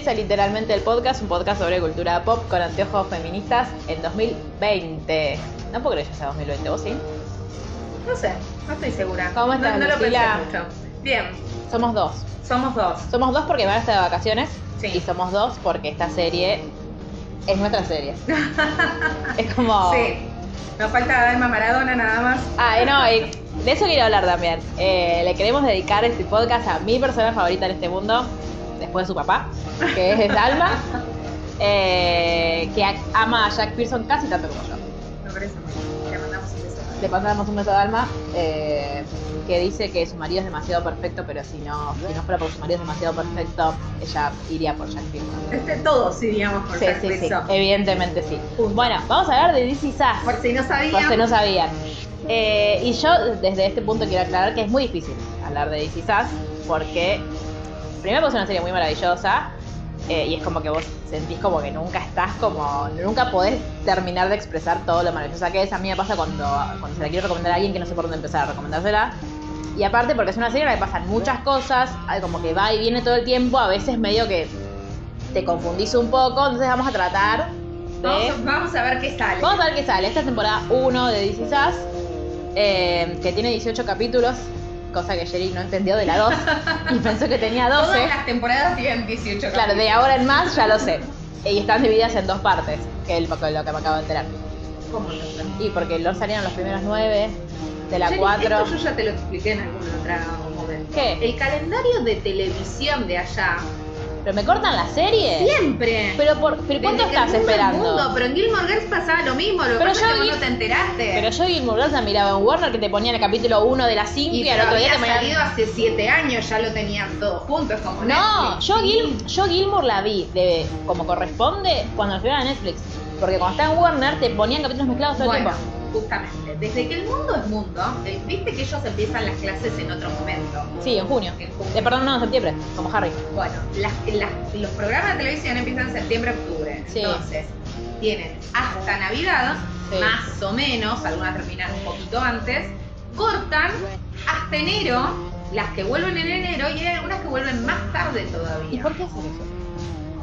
Bienvenidos a Literalmente el Podcast, un podcast sobre cultura pop con anteojos feministas en 2020. No puedo creer que sea 2020, ¿vos sí? No sé, no estoy segura. ¿Cómo estás, No, no lo pensé mucho. Bien, Somos dos. somos dos. Somos dos porque van a estar de vacaciones Sí. y somos dos porque esta serie es nuestra serie. es como... Sí. Nos falta Dalma Maradona nada más. Ah, no, y de eso quiero hablar también. Eh, le queremos dedicar este podcast a mi persona favorita en este mundo, después de su papá, que es Dalma, eh, que ama a Jack Pearson casi tanto como yo. Parece muy bien. Le mandamos un beso. Le pasamos un beso a Dalma, eh, que dice que su marido es demasiado perfecto, pero si no, si no fuera porque su marido es demasiado perfecto, ella iría por Jack Pearson. Este, todos iríamos por Sí, Jack sí, sí, Pearson. evidentemente sí. Bueno, vamos a hablar de DC Sass. Por si no sabían. Por si no sabían. Eh, y yo desde este punto quiero aclarar que es muy difícil hablar de DC Sass porque primero porque es una serie muy maravillosa eh, y es como que vos sentís como que nunca estás como nunca podés terminar de expresar todo lo maravillosa que es. A mí me pasa cuando, cuando se la quiero recomendar a alguien que no sé por dónde empezar a recomendársela. Y aparte porque es una serie en la que pasan muchas cosas, como que va y viene todo el tiempo, a veces medio que te confundís un poco, entonces vamos a tratar de... Vamos, a- vamos a ver qué sale. Vamos a ver qué sale. Esta es temporada 1 de DC Sass, eh, que tiene 18 capítulos, cosa que Jerry no entendió de la 2 y pensó que tenía 12. Todas las temporadas tienen 18 Claro, de capítulos. ahora en más ya lo sé. Y están divididas en dos partes, que es lo que me acabo de enterar. ¿Cómo no sé? Y porque los salieron los primeros 9, de la Jenny, 4. Esto yo ya te lo expliqué en algún otro momento. ¿Qué? El calendario de televisión de allá ¿Pero me cortan la serie? siempre. ¿Pero, por, pero cuánto Desde que estás el mundo es esperando? mundo, pero en Gilmore Girls pasaba lo mismo, lo que Pero pasa yo que vos no te enteraste. Pero yo Gilmore Girls la miraba en Warner que te ponían el capítulo 1 de las 5 y, y al pero otro día había te ponían... salido hace 7 años, ya lo tenían todos juntos como No, Netflix. yo, Gil, yo Gilmore la vi de, como corresponde cuando la subieron a Netflix. Porque cuando estaba en Warner te ponían capítulos mezclados todo Bueno, el tiempo. justamente, desde que el mundo es mundo, el- viste que ellos empiezan las clases en otro momento. Sí, en junio. En junio. Eh, perdón, no, en septiembre, como Harry. Bueno, las, las- los programas de televisión empiezan en septiembre, octubre. Sí. Entonces, tienen hasta Navidad, Sí. más o menos, algunas terminan un poquito antes, cortan hasta enero, las que vuelven en enero y hay algunas que vuelven más tarde ¿Y todavía. por qué hacen eso?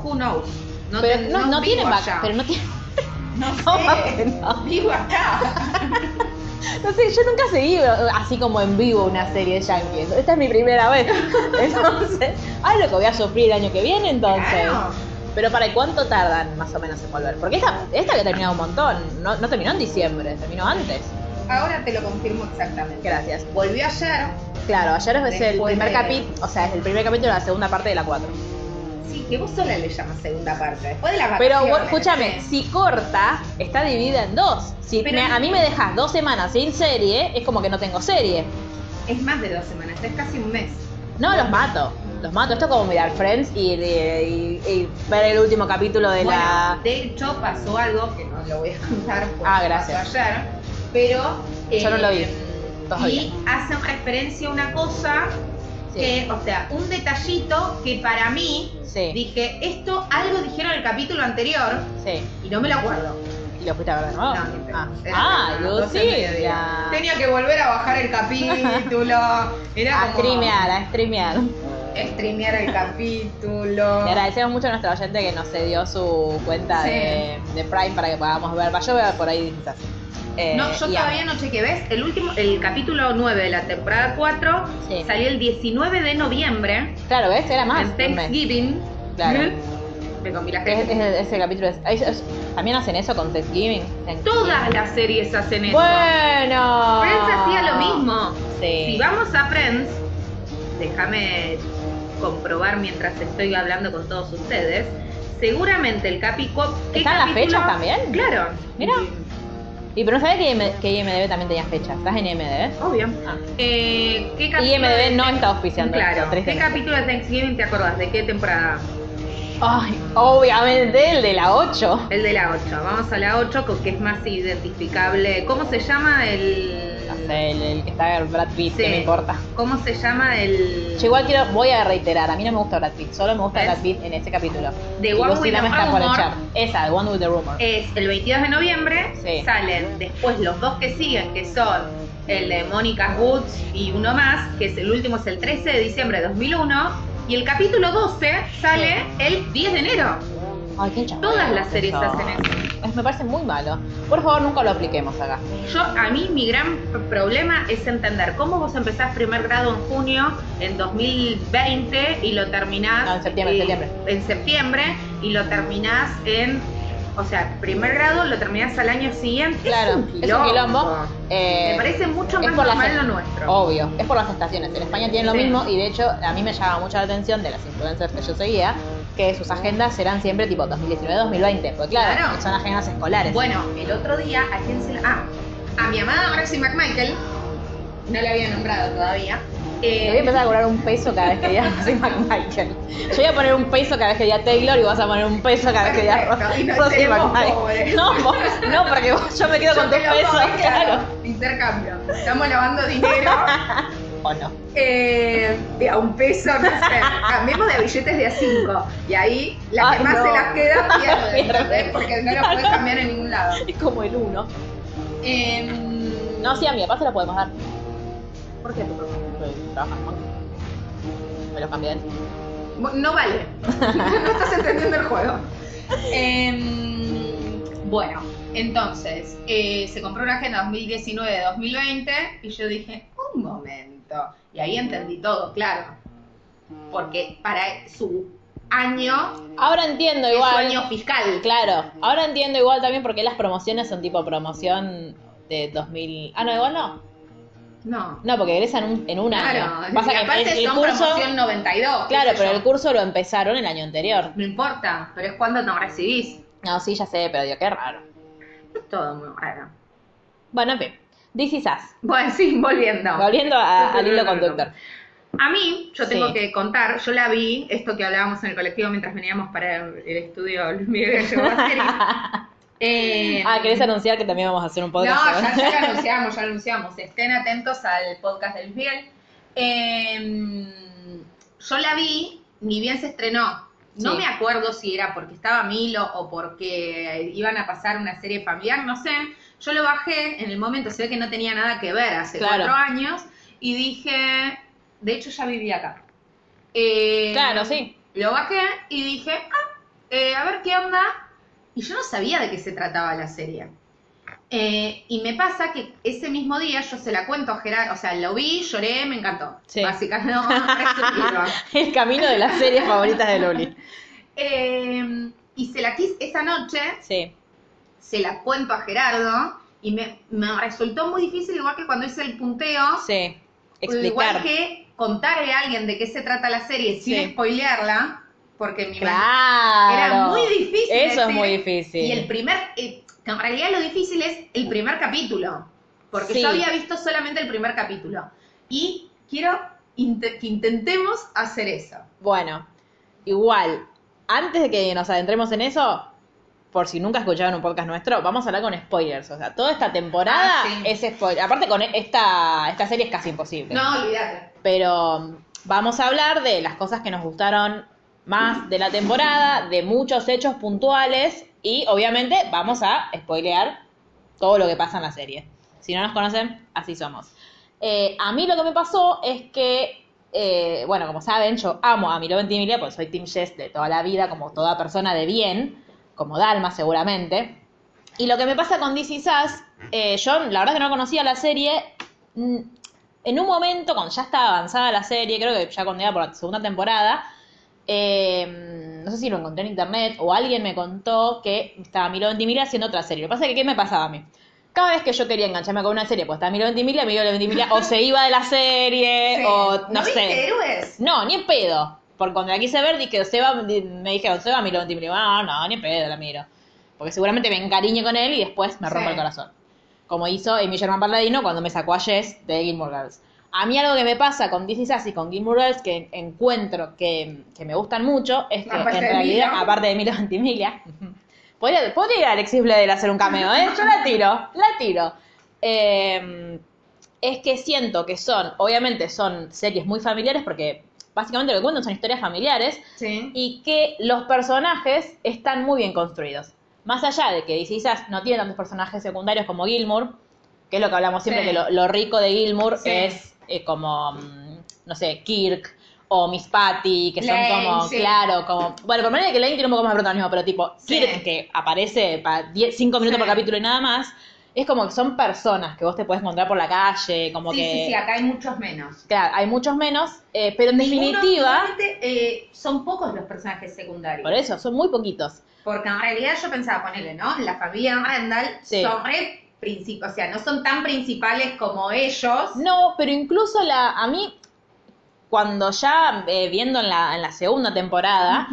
Who knows? No, pero te- no, no tienen vac- allá. pero no tienen. No ¿Cómo sé. que no? Vivo acá. No sé, yo nunca seguí eh, así como en vivo una serie de Yankees. Esta es mi primera vez. Entonces, ay, lo que voy a sufrir el año que viene entonces. Claro. Pero para cuánto tardan más o menos en volver? Porque esta, esta había terminado un montón. No, no terminó en diciembre, terminó antes. Ahora te lo confirmo exactamente. Gracias. Volvió ayer. Claro, ayer es el primer de- capítulo, o sea, es el primer capítulo de la segunda parte de la 4. Sí, que vos sola le llamas segunda parte. Después de la Pero bueno, escúchame, si corta, está dividida en dos. Si me- a mí me dejas dos semanas sin serie, es como que no tengo serie. Es más de dos semanas, es casi un mes. No, los mato. Los mato. Esto es como mirar Friends y, y- y ver el último capítulo de Bueno, la. de hecho pasó algo que no lo voy a contar porque Ah, gracias. pasó ayer, pero Yo no lo vi, eh, todavía. y hacen referencia a una cosa Sí. que, o sea, un detallito que para mí Sí. dije, esto algo dijeron en el capítulo anterior Sí. y no me lo acuerdo. ¿Y lo fuiste a ver de nuevo? No, ah, ah. Lucila. Tenía que volver a bajar el capítulo. Era A como streamear, a streamear. streamear el capítulo. Le agradecemos mucho a nuestra oyente que nos cedió su cuenta Sí. de, de Prime para que podamos ver. Va, Yo veo por ahí quizás. Eh, No, yo todavía no chequé, ¿ves? El último, el capítulo 9 de la temporada 4 Sí. salió el 19 de noviembre Claro, ¿ves? Era más. en. Thanksgiving. Claro. Me comí la Es- gente. es- ese capítulo es, También hacen eso con Thanksgiving. Thanksgiving. Todas las series hacen eso. Bueno. Friends hacía lo mismo. Sí. Si vamos a Friends, déjame comprobar mientras estoy hablando con todos ustedes. Seguramente el capi ¿qué ¿Están las capítulo? fechas también? Claro. Mira. Y pero no sabía que, IM que IMDB también tenía fecha. ¿Estás en IMDB? Obvio. Ah. Eh, ¿qué capítulo IMDB de- no está auspiciando Claro. esto, ¿Qué capítulo de Thanksgiving te acordás? ¿De qué temporada? Ay, obviamente el de la 8. El de la 8. Vamos a la 8, con que es más identificable. ¿Cómo se llama el. Sé, el, el que está Brad Pitt, Sí. que me importa. ¿Cómo se llama el. Yo igual quiero, voy a reiterar, a mí no me gusta Brad Pitt, solo me gusta ¿Ves? Brad Pitt en ese capítulo. The Y One with the Rumor. Esa, The One with the Rumor. Es el 22 de noviembre. Sí. Salen después los dos que siguen, que son el de Mónica Woods y uno más, que es el último, es el 13 de diciembre de 2001. Y el capítulo 12 sale el 10 de enero. Ay, qué Todas las series eso. hacen eso. Es- Me parece muy malo. Por favor, nunca lo apliquemos acá. Yo, a mí mi gran problema es entender cómo vos empezás primer grado en junio en 2020 y lo terminás No, en septiembre, eh, septiembre. en septiembre y lo terminás en, o sea, primer grado lo terminás al año siguiente. Claro, es un quilombo. quilombo. Eh, Me parece mucho es más normal lo nuestro. Obvio, es por las estaciones. En España tienen lo Sí. mismo y de hecho a mí me llama mucho la atención de las influencers que yo seguía que sus agendas eran siempre tipo 2019-2020. Porque claro, Claro. son agendas escolares. Bueno, el otro día, ¿a quién se la.? Ah, a mi amada Roxy McMichael, no la había nombrado todavía. Eh, voy a empezar a cobrar un peso cada vez que diga Rosy McMichael. Yo voy a poner un peso cada vez que diga Taylor y vas a poner un peso cada vez que diga Rosy tenemos McMichael. No, vos- no, porque vos- yo me quedo yo con tu te lo peso, doy, claro. Intercambio. Estamos lavando dinero. O no. Eh, de a un peso, no sé. Cambiemos de billetes de a cinco. Y ahí la que Ay, más no. se las queda pierde. Porque no las puedes cambiar en ningún lado. Es como el uno. Em, No, sí, a mi papá se lo podemos dar. ¿Por qué? Porque trabaja en. Me lo cambié. No vale. no estás entendiendo el juego. Em, bueno, entonces, eh, se compró una agenda 2019-2020 y yo dije, un momento. Y ahí entendí todo, claro. Porque para su año, Ahora entiendo es su igual. año fiscal. Claro, ahora entiendo igual también porque las promociones son tipo promoción de 2000. Ah, no, igual no. No. No, porque egresan un- en un año. Claro, Pasa que aparte el, el son curso. promoción 92. qué Claro, pero yo. el curso lo empezaron el año anterior. No importa, pero es cuando no recibís. No, sí, ya sé, pero digo, qué raro. Es todo muy raro. Bueno, en fin. This is us. Bueno, sí, volviendo. Volviendo a- al hilo conductor. A mí, yo tengo Sí. que contar, yo la vi, esto que hablábamos en el colectivo mientras veníamos para el estudio Luis Miguel. Eh, Ah, ¿querés anunciar que también vamos a hacer un podcast? No, ya, ya lo anunciamos, ya lo anunciamos. Estén atentos al podcast de Luis Miguel. Eh, yo la vi, ni bien se estrenó. No Sí. me acuerdo si era porque estaba Milo o porque iban a pasar una serie familiar, no sé. Yo lo bajé en el momento, se ve que no tenía nada que ver hace Claro. cuatro años, y dije, de hecho ya vivía acá. Eh, Claro, sí. Lo bajé y dije, ah, eh, a ver qué onda. Y yo no sabía de qué se trataba la serie. Eh, y me pasa que ese mismo día yo se la cuento a Gerardo, o sea, lo vi, lloré, me encantó. Sí. Básicamente, no. El camino de las series favoritas de Luli. Eh, y se la quise, esa noche Sí. Se la cuento a Gerardo y me, me resultó muy difícil, igual que cuando hice el punteo, Sí. igual Explicar. que contarle a alguien de qué se trata la serie sin Sí. spoilearla, porque mi Claro. Era muy difícil. Eso es muy difícil. Y el primer, eh, en realidad lo difícil es el primer capítulo. Porque Sí. yo había visto solamente el primer capítulo. Y quiero inte- que intentemos hacer eso. Bueno, igual, antes de que nos adentremos en eso, por si nunca escucharon un podcast nuestro, vamos a hablar con spoilers. O sea, toda esta temporada Ah, sí. es spoiler. Aparte, con esta, esta serie es casi imposible. No, olvídate. Pero um, vamos a hablar de las cosas que nos gustaron más de la temporada, de muchos hechos puntuales y obviamente vamos a spoilear todo lo que pasa en la serie. Si no nos conocen, así somos. Eh, a mí lo que me pasó es que, eh, bueno, como saben, yo amo a Milo Ventimiglia porque soy Team Jess de toda la vida, como toda persona de bien, como Dalma seguramente. Y lo que me pasa con DC Sass, eh, yo la verdad que no conocía la serie. mm, En un momento, cuando ya estaba avanzada la serie, creo que ya cuando iba por la segunda temporada, eh, no sé si lo encontré en internet o alguien me contó que estaba Milo Ventimiglia haciendo otra serie. Lo que pasa es que, ¿qué me pasaba a mí? Cada vez que yo quería engancharme con una serie, pues estaba Milo Ventimiglia, Milo Ventimiglia o se iba de la serie Sí. o no, sé. héroes? No, ni en pedo. Porque cuando la quise ver, dije, Seba, me dijeron, Seba, Milo Ventimiglia. No, no, ni pedo la miro. Porque seguramente me encariñe con él y después me rompa Sí. el corazón. Como hizo Amy Sherman Palladino cuando me sacó a Jess de Gilmore Girls. A mí algo que me pasa con DC Sass y con Gilmore Girls que encuentro que, que me gustan mucho es que Aparte en realidad, Milo. aparte de Milo Ventimiglia, podría, podría ir a Alexis Bledel a hacer un cameo, ¿eh? Yo la tiro, la tiro. Eh, es que siento que son, obviamente son series muy familiares porque básicamente lo que cuentan son historias familiares Sí. y que los personajes están muy bien construidos. Más allá de que DC no tiene tantos personajes secundarios como Gilmour, que es lo que hablamos siempre, Sí. que lo, lo rico de Gilmour Sí. es eh, como, mm, no sé, Kirk o Miss Patty, que son Lane, como, sí. claro, como... Bueno, por manera que Lane tiene un poco más de protagonismo, pero tipo. Kirk, que aparece para 5 minutos por capítulo y nada más, es como que son personas que vos te puedes encontrar por la calle, como Sí, que... sí, sí, acá hay muchos menos. Claro, hay muchos menos, eh, pero en Ninguno, definitiva, eh, son pocos los personajes secundarios. por eso, son muy poquitos. Porque en realidad yo pensaba ponerle, ¿no? La familia Randall Sí. son re o sea, no son tan principales como ellos. No, pero incluso la, a mí, cuando ya eh, viendo en la, en la segunda temporada,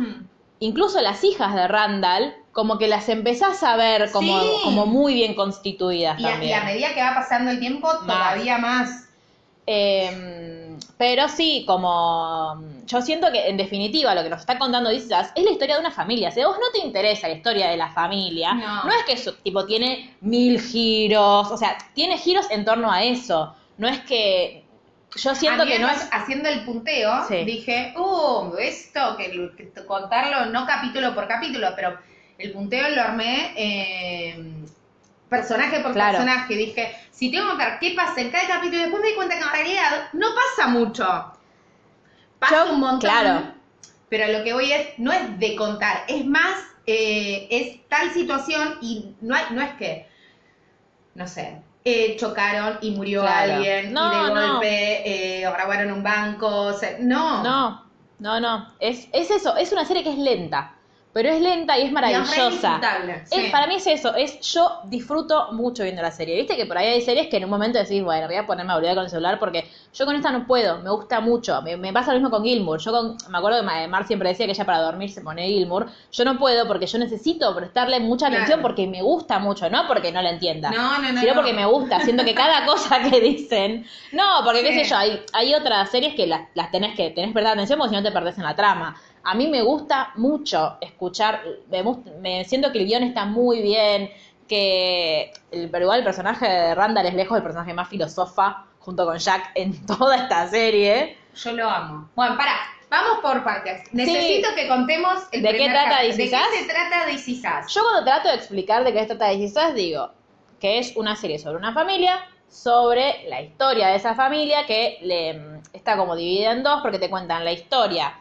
incluso las hijas de Randall, como que las empezás a ver como, Sí. como muy bien constituidas Y a, y también. a medida que va pasando el tiempo, todavía más. Eh, pero sí, como yo siento que en definitiva lo que nos está contando Disas es la historia de una familia. Si a vos no te interesa la historia de la familia, No. no, es que eso tipo tiene mil giros, o sea, tiene giros en torno a eso. No es que yo siento A mí, que no es Haciendo el punteo, Sí. dije, uh, esto, que, que contarlo no capítulo por capítulo, pero el punteo lo armé eh, personaje por Claro. personaje. Dije, si tengo que contar qué pasa en cada capítulo, y después me di cuenta que en realidad no pasa mucho. Pasa Yo- un montón. claro. Pero lo que voy es, no es de contar, es más, eh, es tal situación y no, hay, no es que, no sé, eh, chocaron y murió Claro. alguien No, y de no. golpe eh, robaron un banco, o sea, no. No, no, no. Es, es eso, es una serie que es lenta. Pero es lenta y es Y es re maravillosa. Es- sí. para mí es eso, es yo disfruto mucho viendo la serie. Viste que por ahí hay series que en un momento decís, bueno, voy a ponerme a olvidar con el celular porque yo con esta no puedo, me gusta mucho. Me, me pasa lo mismo con Gilmour. Yo con, me acuerdo que Ma- Mar siempre decía que ella para dormir se pone Gilmour. Yo no puedo porque yo necesito prestarle mucha Claro. atención porque me gusta mucho, no porque no la entienda. No, no, no, Sino no. porque me gusta, siento que cada cosa que dicen. No, porque qué sé yo, hay, hay otras series que las, las tenés que tenés que prestar atención porque si no te perdés en la trama. A mí me gusta mucho escuchar, me, me siento que el guion está muy bien, que el, pero igual el personaje de Randall es lejos del personaje más filosofa junto con Jack en toda esta serie. Yo lo amo. Bueno, pará, vamos por partes. Necesito que contemos el ¿De qué trata This ¿De qué se trata This? Yo cuando trato de explicar de qué se trata de Quizás digo que es una serie sobre una familia, sobre la historia de esa familia que le, está como dividida en dos porque te cuentan la historia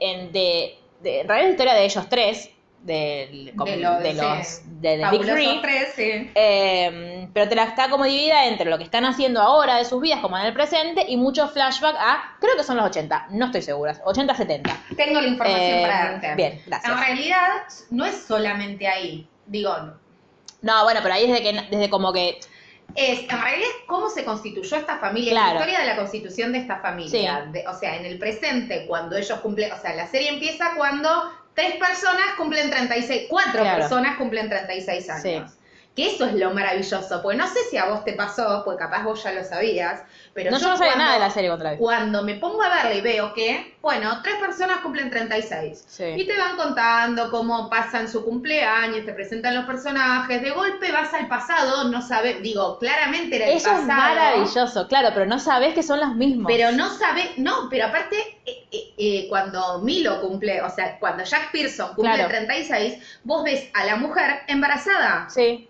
en de, de en realidad la historia de ellos tres, del, como- de los, de sí, de The Big Three, tres, sí. eh, pero te la está como dividida entre lo que están haciendo ahora de sus vidas, como en el presente, y mucho flashback a, creo que son los 80, no estoy segura, 80, 70. Tengo la información Eh, para darte. bien, gracias. En realidad, no es solamente ahí. Digo, No, bueno, pero ahí desde que, desde como que es, en realidad cómo se constituyó esta familia, Claro. la historia de la constitución de esta familia. Sí. De- o sea, en el presente, cuando ellos cumplen, o sea, la serie empieza cuando tres personas cumplen 36, cuatro Claro. personas cumplen 36 años. Que eso es lo maravilloso, porque no sé si a vos te pasó, porque capaz vos ya lo sabías, pero no, yo no sabía cuando- nada de la serie contra. Cuando me pongo a verla y veo que, bueno, tres personas cumplen 36. Sí. Y te van contando cómo pasan su cumpleaños, te presentan los personajes, de golpe vas al pasado, no sabes, digo, claramente era el Eso pasado. es maravilloso, claro, pero no sabés que son los mismos. Pero no sabes, no, pero aparte, eh, eh, eh, cuando Milo cumple, o sea, cuando Jack Pearson cumple Claro. 36, vos ves a la mujer embarazada. Sí,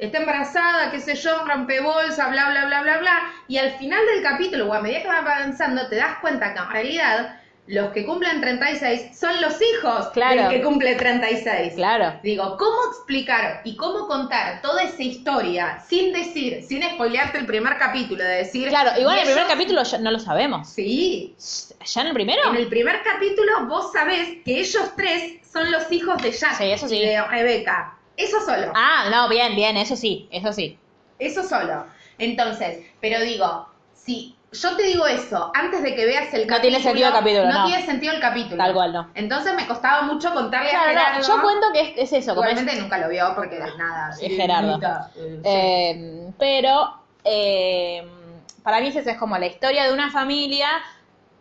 Está embarazada, qué sé yo, rompe bolsa, bla, bla, bla, bla, bla. Y al final del capítulo, o a medida que va avanzando, te das cuenta que en realidad los que cumplen 36 son los hijos Claro. del que cumple 36. claro. Digo, ¿cómo explicar y cómo contar toda esa historia sin decir, sin spoilearte el primer capítulo, de decir... Claro, igual en el primer capítulo ya no lo sabemos. Sí, ¿Ya en el primero? en el primer capítulo vos sabés que ellos tres son los hijos de Jack Sí, eso sí. y de Rebeca. Eso solo. Ah, no, bien, bien, eso sí, eso sí. Eso solo. Entonces, pero digo, si yo te digo eso antes de que veas el capítulo. No tiene sentido el capítulo, no. tiene sentido el capítulo. Tal cual, no. Entonces me costaba mucho contarle a Claro, Gerardo. no, yo cuento que es, es eso, como es, Igualmente nunca lo vio porque nada. es Gerardo. Limita, eh, sí. Eh, pero, eh, para mí esa es como la historia de una familia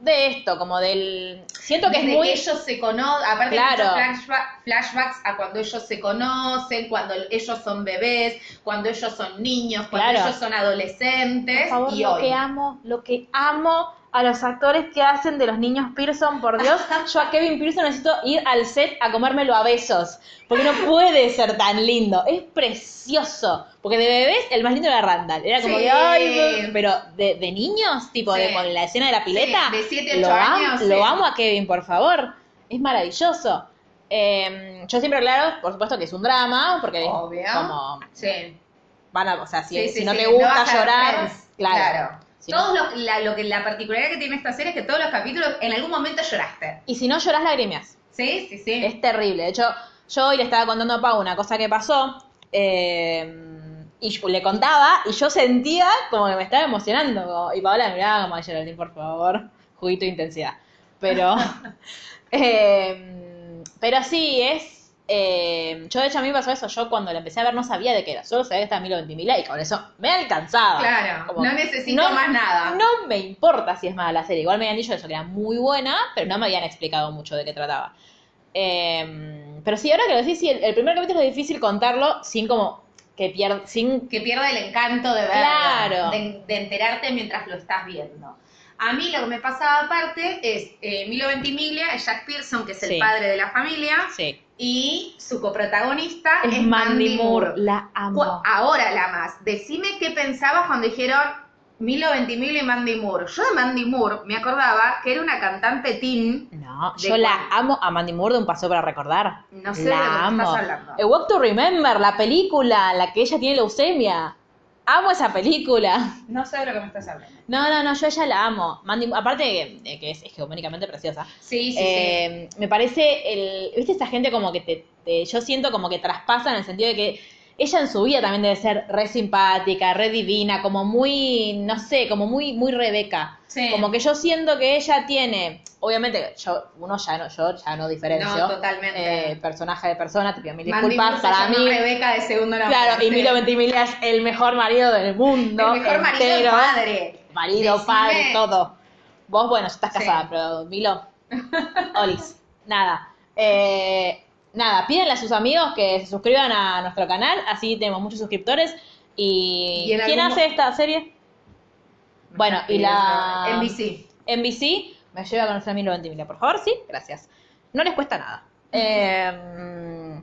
de esto, como del... Siento que es Desde muy... que ellos se conocen, aparte Claro. flashba- flashbacks a cuando ellos se conocen, cuando ellos son bebés, cuando ellos son niños, cuando Claro. ellos son adolescentes Por favor, y lo hoy. que amo, lo que amo a los actores que hacen de los niños Pearson, por Dios, yo a Kevin Pearson necesito ir al set a comérmelo a besos, porque no puede ser tan lindo, es precioso, porque de bebés el más lindo era Randall, era como Sí. que, ay, pero de, de niños, tipo Sí. de con la escena de la pileta, Sí, de siete, lo, am- años, lo amo a Kevin, por favor, es maravilloso. Eh, yo siempre aclaro, por supuesto que es un drama, porque Obvio. como Sí. van a, o sea, si, no te gusta llorar, claro. claro. Si no- Todos lo, la, lo que, la particularidad que tiene esta serie es que todos los capítulos en algún momento lloraste. Y si no lloras lagrimias. Sí, sí, sí. Es terrible. De hecho, yo hoy le estaba contando a Pau una cosa que pasó. eh, y yo- le contaba y yo sentía como que me estaba emocionando. como- y Paola me miraba como, "Ay, Geraldine, por favor, juguito de intensidad. Pero, eh, pero sí, es... eh, yo de hecho a mí me pasó eso, yo cuando la empecé a ver no sabía de qué era, solo sabía que estaba Milo Ventimiglia y con eso me alcanzaba. Claro, Como, no necesito no- más nada. No me importa si es mala la serie.Igual me habían dicho eso, que era muy buena, pero no me habían explicado mucho de qué trataba. Eh, pero sí, ahora que lo decís, sí, el, el primer capítulo es difícil contarlo sin como que pierda, sin... que pierde el encanto de verlo, Claro. de, de enterarte mientras lo estás viendo. A mí lo que me pasaba aparte es eh, Milo Ventimiglia, Jack Pearson, que es el padre de la familia, Sí. Y su coprotagonista Es, es, Mandy Moore, la amo. Ahora la más. Decime qué pensabas cuando dijeron Milo Ventimiglia y Mandy Moore. Yo de Mandy Moore me acordaba que era una cantante teen. No, ¿De yo la amo a Mandy Moore de Un Paso para Recordar. No sé de lo que la amo. estás hablando. A Walk to Remember, la película, la que ella tiene leucemia. Amo esa película. No sé de lo que me estás hablando. No, no, no, yo ella la amo. Mandy, aparte de que, es hegemónicamente preciosa. Sí, sí, Eh, Me parece el. ¿Viste esta gente como que te, te- Yo siento como que traspasa en el sentido de que ella en su vida también debe ser re simpática, re divina, como muy. No sé, como muy, muy Rebeca. Sí. Como que yo siento que ella tiene. Obviamente, yo, uno ya no, yo ya no diferencio. No, totalmente. eh, personaje de persona, te pido mil disculpas para mí. Rebeca de segundo nombre. Claro, y. Milo Ventimiglia es el mejor marido del mundo. El mejor marido y padre. Marido, Decime- padre, todo. Vos, bueno, estás Sí. casada, pero Milo. Olis. Nada. Eh, nada, pídenle a sus amigos que se suscriban a nuestro canal, así tenemos muchos suscriptores. ¿Y, quién algún hace esta serie? Bueno, y la- NBC. NBC. Me lleva a conocer a Milo Ventimiglia, por favor, sí, gracias. No les cuesta nada. Eh,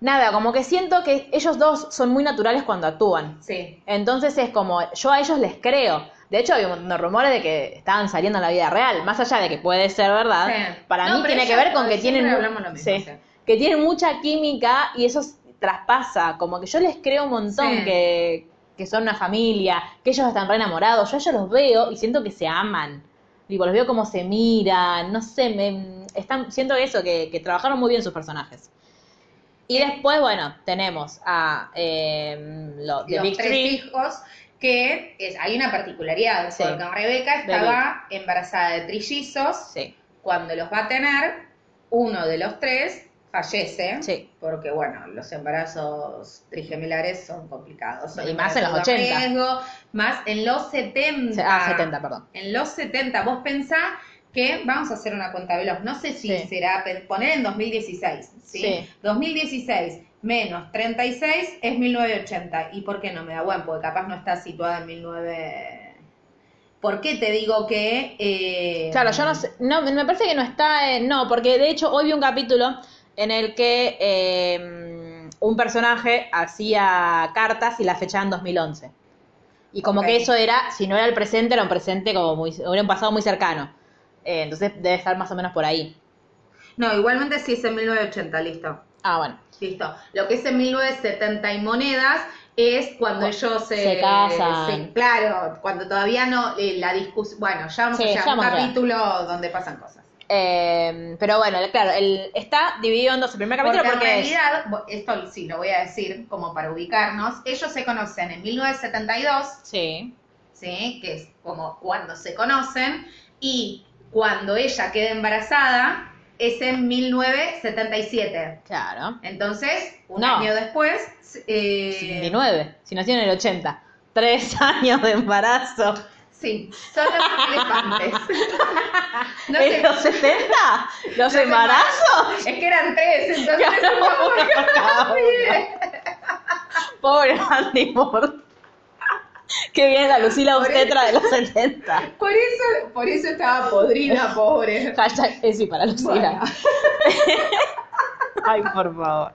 nada, como que siento que ellos dos son muy naturales cuando actúan. Sí. Entonces es como, yo a ellos les creo. De hecho, hay un montón de rumores de que estaban saliendo en la vida real. Más allá de que puede ser verdad, Sí. para No, mí tiene que ver con que tienen, hablamos lo mismo, sí, sí. que tienen mucha química y eso traspasa. Como que yo les creo un montón Sí. que, que son una familia, que ellos están re enamorados. Yo a ellos los veo y siento que se aman. Digo, los veo como se miran, no sé, me, están, siento eso, que, que trabajaron muy bien sus personajes. Y después, bueno, tenemos a eh, lo- The los Big tres Three. hijos que es, hay una particularidad Sí. porque Rebeca estaba embarazada de trillizos Sí, cuando los va a tener uno de los tres fallece sí. porque bueno los embarazos trigemilares son complicados son Y más en los embarazos de 80. riesgo, más en los 70 Ah, 70, perdón. en los 70 vos pensás que vamos a hacer una cuenta veloz no sé si Sí. será poner en 2016 ¿sí? Sí. 2016 menos 36 es 1980. ¿Y por qué no me da buen? Porque capaz no está situada en 19... ¿Por qué te digo que... eh, Claro, yo no sé, no, me parece que no está, eh, no, porque de hecho hoy vi un capítulo en el que eh, un personaje hacía cartas y la fechaban en 2011. Y como que eso era, si no era el presente, era un presente como muy, era un pasado muy cercano. Eh, entonces debe estar más o menos por ahí. No, igualmente sí es en 1980, listo. Ah, bueno. Listo. Lo que es en 1970 y monedas es cuando Cu- ellos se, se casan. se- claro, cuando todavía no eh, la discusión. Bueno, ya vamos Sí, a un capítulo donde pasan cosas. Eh, pero bueno, claro, el, está dividido en dos el primer capítulo en porque es- realidad, esto sí lo voy a decir como para ubicarnos, ellos se conocen en 1972, Sí, ¿sí? que es como cuando se conocen, y cuando ella queda embarazada es en 1977. claro. Entonces, un No. año después... eh, 79, si nació en el 80. tres años de embarazo. Sí, son los elefantes. No ¿En sé, los 70? ¿Los embarazos? es que eran tres, entonces Claro, cada uno. Pobre Andy Moore. Qué bien la Lucila obstetra de los 70. Por eso, por eso estaba podrida, pobre. Hashtag Esi para Lucila. Bueno. Ay, por favor.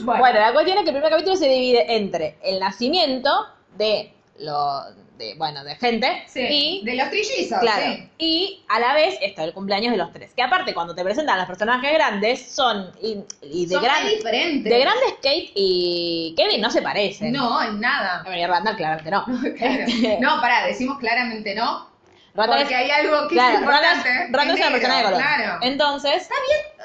Bueno, Bueno, la cuestión es que el primer capítulo se divide entre el nacimiento de lo de, bueno, de gente sí, y de los trillizos, claro, sí. y a la vez esto el cumpleaños de los tres. Que aparte cuando te presentan a los personajes grandes son y, y de Son gran- muy diferentes. de grandes Kate y Kevin no se parecen. No, en nada. Bueno, y Randall claramente no. Claro. Este, No, pará, decimos claramente no. Porque es, hay algo que claro, es importante. Randall es una persona de color. Claro. Entonces,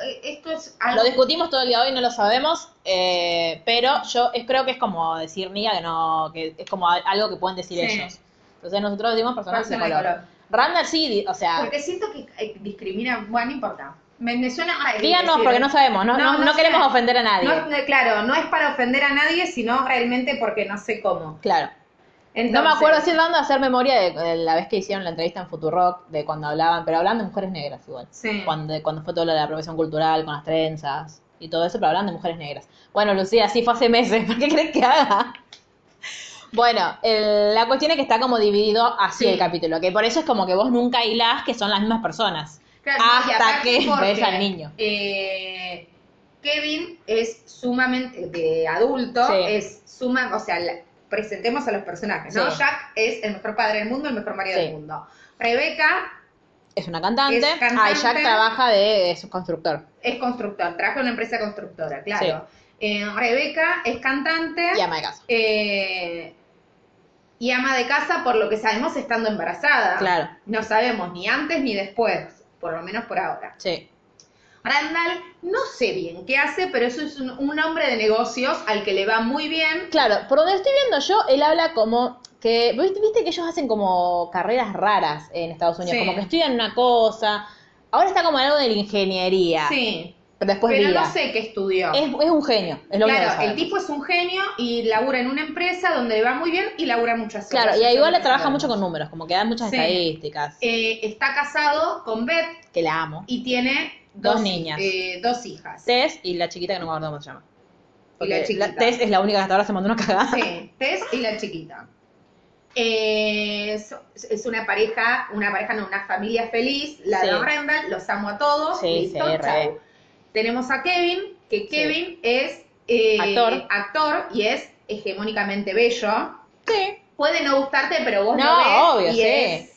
Eh, Esto es algo. Lo discutimos todo el día de hoy, no lo sabemos, eh, pero yo es- creo que es como decir Nia que no, que es como algo que pueden decir Sí. ellos. Entonces nosotros decimos personas de Persona de color. color. Randall sí, o sea, Porque siento que eh, discrimina. Bueno, no importa. Me, me suena. ay, díganos porque no sabemos, no, no, no queremos ofender a nadie. No, claro, no es para ofender a nadie, sino realmente porque no sé cómo. Claro. Entonces, no me acuerdo si dando hacer memoria de, de la vez que hicieron la entrevista en Futurock, de cuando hablaban, pero hablan de mujeres negras igual. Sí. Cuando, cuando fue todo lo de la apropiación cultural con las trenzas y todo eso, pero hablan de mujeres negras. Bueno, Lucía, sí fue hace meses, ¿por qué crees que haga? Bueno, el- la cuestión es que está como dividido así Sí. el capítulo, que por eso es como que vos nunca hilás que son las mismas personas. Claro, hasta que ves al niño. eh, Kevin es sumamente de adulto, Sí. es suma, o sea, la- presentemos a los personajes, ¿no? Sí. Jack es el mejor padre del mundo, el mejor marido Sí. del mundo. Rebeca Es una cantante. Es cantante. Ah, y Jack trabaja de, de subconstructor. es constructor, trabaja en una empresa constructora, claro. Eh, Rebeca es cantante Y ama de casa. eh, y ama de casa, por lo que sabemos, estando embarazada. Claro. No sabemos ni antes ni después, por lo menos por ahora. Sí. Randall, no sé bien qué hace, pero eso es un, un hombre de negocios al que le va muy bien. Claro, por donde estoy viendo yo, él habla como que, ¿viste, que ellos hacen como carreras raras en Estados Unidos, Sí. como que estudian una cosa, ahora está como en algo de la ingeniería, Sí, pero después pero no sé qué estudió. Es, es un genio, es lo que claro, el tipo es un genio y labura en una empresa donde le va muy bien y labura muchas horas. Claro, y igual le trabaja mucho con números, como que dan muchas Sí. estadísticas, Eh, está casado con Beth que la amo. y tiene Dos niñas. eh, dos hijas. Tess y la chiquita que no me acuerdo cómo se llama. Y la Porque chiquita. Tess es la única que hasta ahora se mandó una cagada. Sí, Tess y la chiquita. Eh, es, es una pareja, una pareja, no, una familia feliz, la Sí. de Randall, los amo a todos. Sí, listo, sí, chau. Tenemos a Kevin, que Kevin es eh, Actor. actor y es hegemónicamente bello. Sí. Puede no gustarte, pero vos No, lo ves obvio, y es,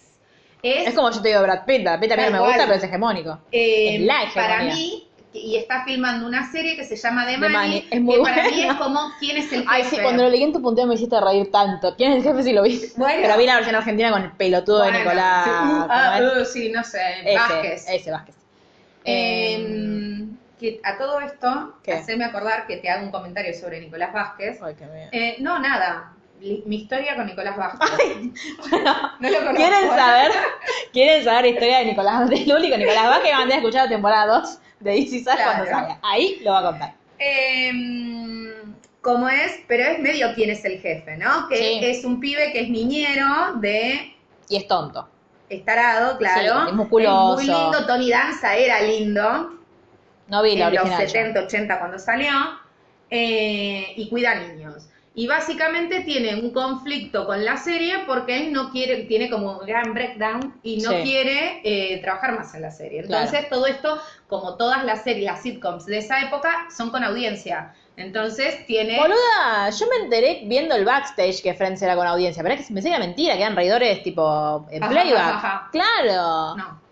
es, Es como yo te digo Brad Pitt, Brad Pitt a mí no me gusta, pero es hegemónico. eh, es la hegemonía. para mí, y está filmando una serie que se llama The The Money, es muy que para mí es como quién es el jefe. Ay, sí, cuando lo leí en tu punteo me hiciste reír tanto. ¿Quién es el jefe si lo vi? Bueno. Pero vi la versión argentina con el pelotudo Bueno, de Nicolás. sí, uh, ¿cómo ah, uh, sí, no sé, ese, Vázquez. Ese, Vázquez. Eh, que a todo esto, ¿Qué? haceme acordar que te hago un comentario sobre Nicolás Vázquez. Ay, qué bien. Eh, no, nada. Mi historia con Nicolás Vázquez. no lo conozco. ¿Quieren saber? ¿Quieren saber la historia de Nicolás, del único Nicolás Vázquez? Mandé a escuchar la temporada 2 de DC Sal Claro. cuando salga. Ahí lo va a contar. Eh, como es, pero es medio quién es el jefe, ¿no? Que Sí. es un pibe que es niñero de Y es tonto. estarado, claro. Sí, es musculoso. muy lindo. Tony Danza era lindo. No vi la en los original. yo. 70, 80 cuando salió, eh, y cuida niños. Y básicamente tiene un conflicto con la serie porque él no quiere, tiene como un gran breakdown y no Sí. quiere eh, trabajar más en la serie. Entonces Claro. todo esto, como todas las series, las sitcoms de esa época, son con audiencia. Entonces tiene... Boluda, yo me enteré viendo el backstage que Friends era con audiencia. Pero es que que era mentira, que eran reidores tipo en Ajá, playback. ajá, ajá. Claro. No.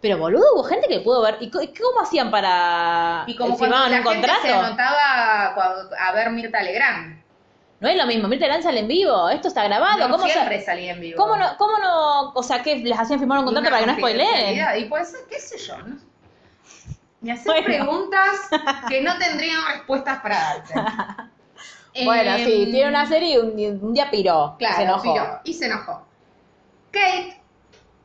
Pero boludo, hubo gente que pudo ver. ¿Y cómo hacían para. Y como cuando firmaban la un gente contrato? se anotaba cua- a ver Mirta Legrand. No es lo mismo. Mirta Legrand sale en vivo. Esto está grabado. No ¿Cómo, siempre salía en vivo. ¿Cómo no? ¿Cómo no? O sea, que les hacían firmar un contrato para que no spoileen. Y puede ser, qué sé yo, ¿no? Me haces Bueno. preguntas que no tendrían respuestas para darte. Bueno, Em, sí, tiene una serie y un, un día piró. Claro, se enojó. piró, y se enojó. Kate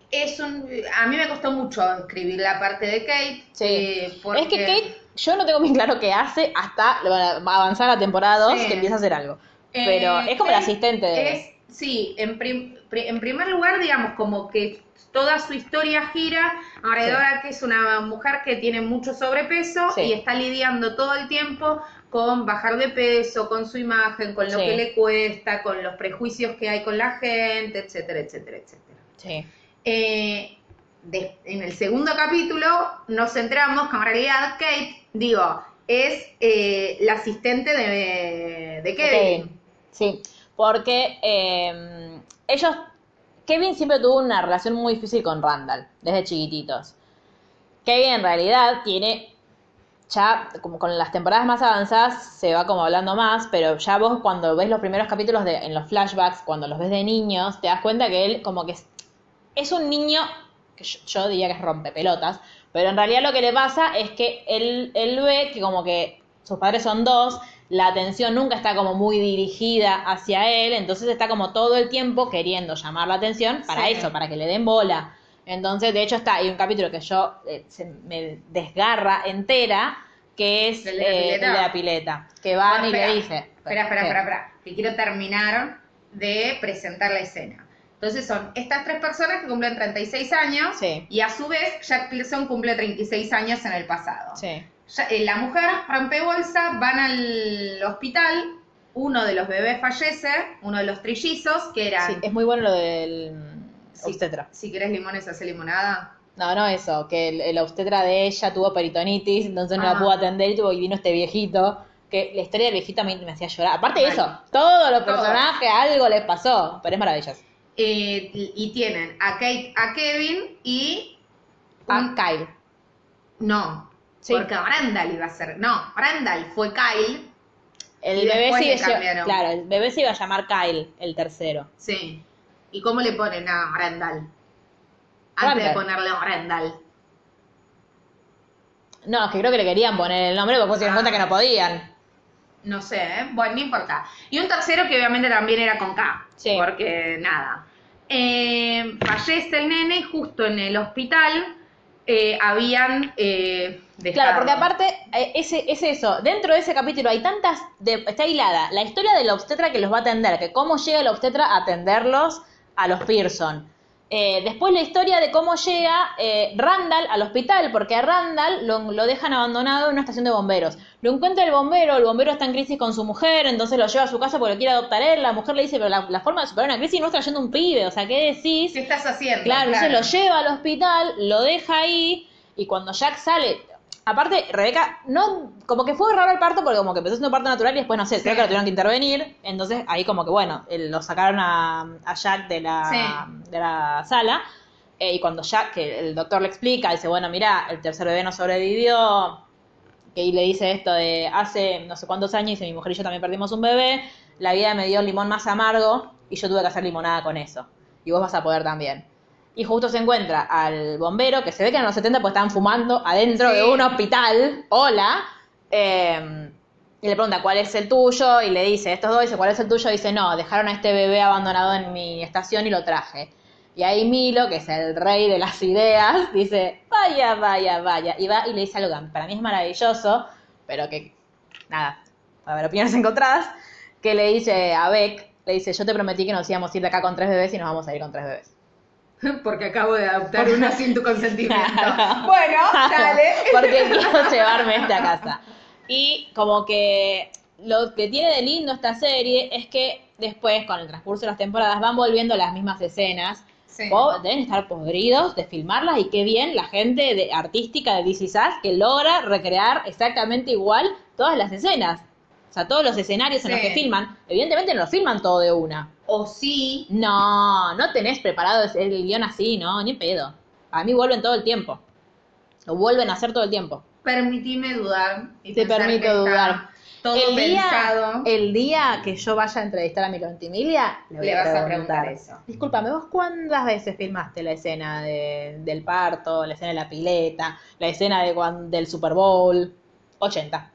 es un... A mí me costó mucho escribir la parte de Kate. Sí. eh, porque- Es que Kate, yo no tengo bien claro qué hace hasta avanzar la temporada 2 Sí. que empieza a hacer algo. Eh, Pero es como el asistente de. es- Sí, en, prim- en primer lugar, digamos, como que toda su historia gira alrededor Sí. a que es una mujer que tiene mucho sobrepeso Sí. y está lidiando todo el tiempo con bajar de peso, con su imagen, con lo Sí. que le cuesta, con los prejuicios que hay con la gente, etcétera, etcétera, etcétera. Sí. Eh, de- en el segundo capítulo nos centramos que en realidad Kate, digo, es eh, la asistente de, de Kevin. Sí, porque eh, ellos, Kevin siempre tuvo una relación muy difícil con Randall, desde chiquititos. Kevin en realidad tiene, ya como con las temporadas más avanzadas se va como hablando más, pero ya vos cuando ves los primeros capítulos de, en los flashbacks, cuando los ves de niños, te das cuenta que él como que es, es un niño, que yo, yo diría que es rompepelotas, pero en realidad lo que le pasa es que él, él ve que como que sus padres son dos, la atención nunca está como muy dirigida hacia él, entonces está como todo el tiempo queriendo llamar la atención para Sí. eso, para que le den bola. Entonces, de hecho, está, hay un capítulo que yo eh, se me desgarra entera, que es ¿El de la eh, pileta? el de la pileta, que van Bueno, y espera, le dice... Espera, espera, espera, espera, que quiero terminar de presentar la escena. Entonces son estas tres personas que cumplen 36 años Sí. y a su vez Jack Pearson cumple 36 años en el pasado. Sí, la mujer rompe bolsa, van al hospital, uno de los bebés fallece, uno de los trillizos, que eran... sí, es muy bueno lo del si, obstetra. si querés limones, hace limonada. No, no eso, que el, el obstetra de ella tuvo peritonitis, entonces no Ah. la pudo atender y, tuvo, y vino este viejito, que la historia del viejito a mí me hacía llorar. Aparte de eso, todos los Todo. personajes, algo les pasó, pero es maravilloso. Eh, y tienen a Kate, a Kevin y... A un- Kyle. No, Sí. porque Randall iba a ser... No, Randall fue Kyle. El Y bebé, se cambiaron. claro, el bebé se iba a llamar Kyle, el tercero. Sí. ¿Y cómo le ponen a Randall? Antes de ponerle a Randall. No, es que creo que le querían poner el nombre, porque después se dieron Ah. cuenta que no podían. No sé, ¿eh? bueno, no importa. Y un tercero que obviamente también era con K. Sí. Porque nada. Eh, fallece el nene y justo en el hospital eh, habían Claro, porque aparte, eh, ese, es eso, dentro de ese capítulo hay tantas, de- está hilada la historia del obstetra que los va a atender, que cómo llega el obstetra a atenderlos a los Pearson. Eh, después la historia de cómo llega eh, Randall al hospital, porque a Randall lo, lo dejan abandonado en una estación de bomberos. Lo encuentra el bombero, el bombero está en crisis con su mujer, entonces lo lleva a su casa porque lo quiere adoptar él. La mujer le dice, pero la, la forma de superar una crisis no es trayendo un pibe, o sea, ¿qué decís? ¿Qué estás haciendo? Claro, entonces lo lleva al hospital, lo deja ahí, y cuando Jack sale, aparte, Rebeca, no, como que fue raro el parto, porque como que empezó siendo parto natural y después, no sé, creo que lo tuvieron que intervenir, entonces ahí como que bueno, el- lo sacaron a, a Jack de la, de la sala, eh, y cuando Jack, que el doctor le explica, dice, bueno, mira, el tercer bebé no sobrevivió, que y le dice esto de hace no sé cuántos años, dice mi mujer y yo también perdimos un bebé, la vida me dio el limón más amargo y yo tuve que hacer limonada con eso. Y vos vas a poder también. Y justo se encuentra al bombero, que se ve que en los 70 pues estaban fumando adentro Sí. de un hospital. Hola. Eh, y le pregunta cuál es el tuyo y le dice, estos dos, dice, ¿cuál es el tuyo? dice, no, dejaron a este bebé abandonado en mi estación y lo traje. Y ahí Milo, que es el rey de las ideas, dice, vaya, vaya, vaya. Y va y le dice algo que para mí es maravilloso, pero que, nada, a haber opiniones encontradas, que le dice a Beck, le dice, yo te prometí que nos íbamos a ir de acá con tres bebés y nos vamos a ir con tres bebés. Porque acabo de adoptar una sin tu consentimiento. bueno, dale. Porque quiero llevarme este a casa. Y como que lo que tiene de lindo esta serie es que después, con el transcurso de las temporadas, van volviendo las mismas escenas. Sí. O deben estar podridos de filmarlas y qué bien la gente de, artística de DC que logra recrear exactamente igual todas las escenas. O sea, todos los escenarios en los que filman, evidentemente no lo filman todo de una. O sí, No, no tenés preparado el guion así, no, ni pedo. A mí vuelven todo el tiempo. Lo vuelven a hacer todo el tiempo. permitime dudar. Y Te permito dudar. Todo el día, pensado. el día que yo vaya a entrevistar a mi Emilia, le, voy Le vas a preguntar eso. Disculpame, ¿vos cuántas veces filmaste la escena de- del parto, la escena de la pileta, la escena de del Super Bowl? 80.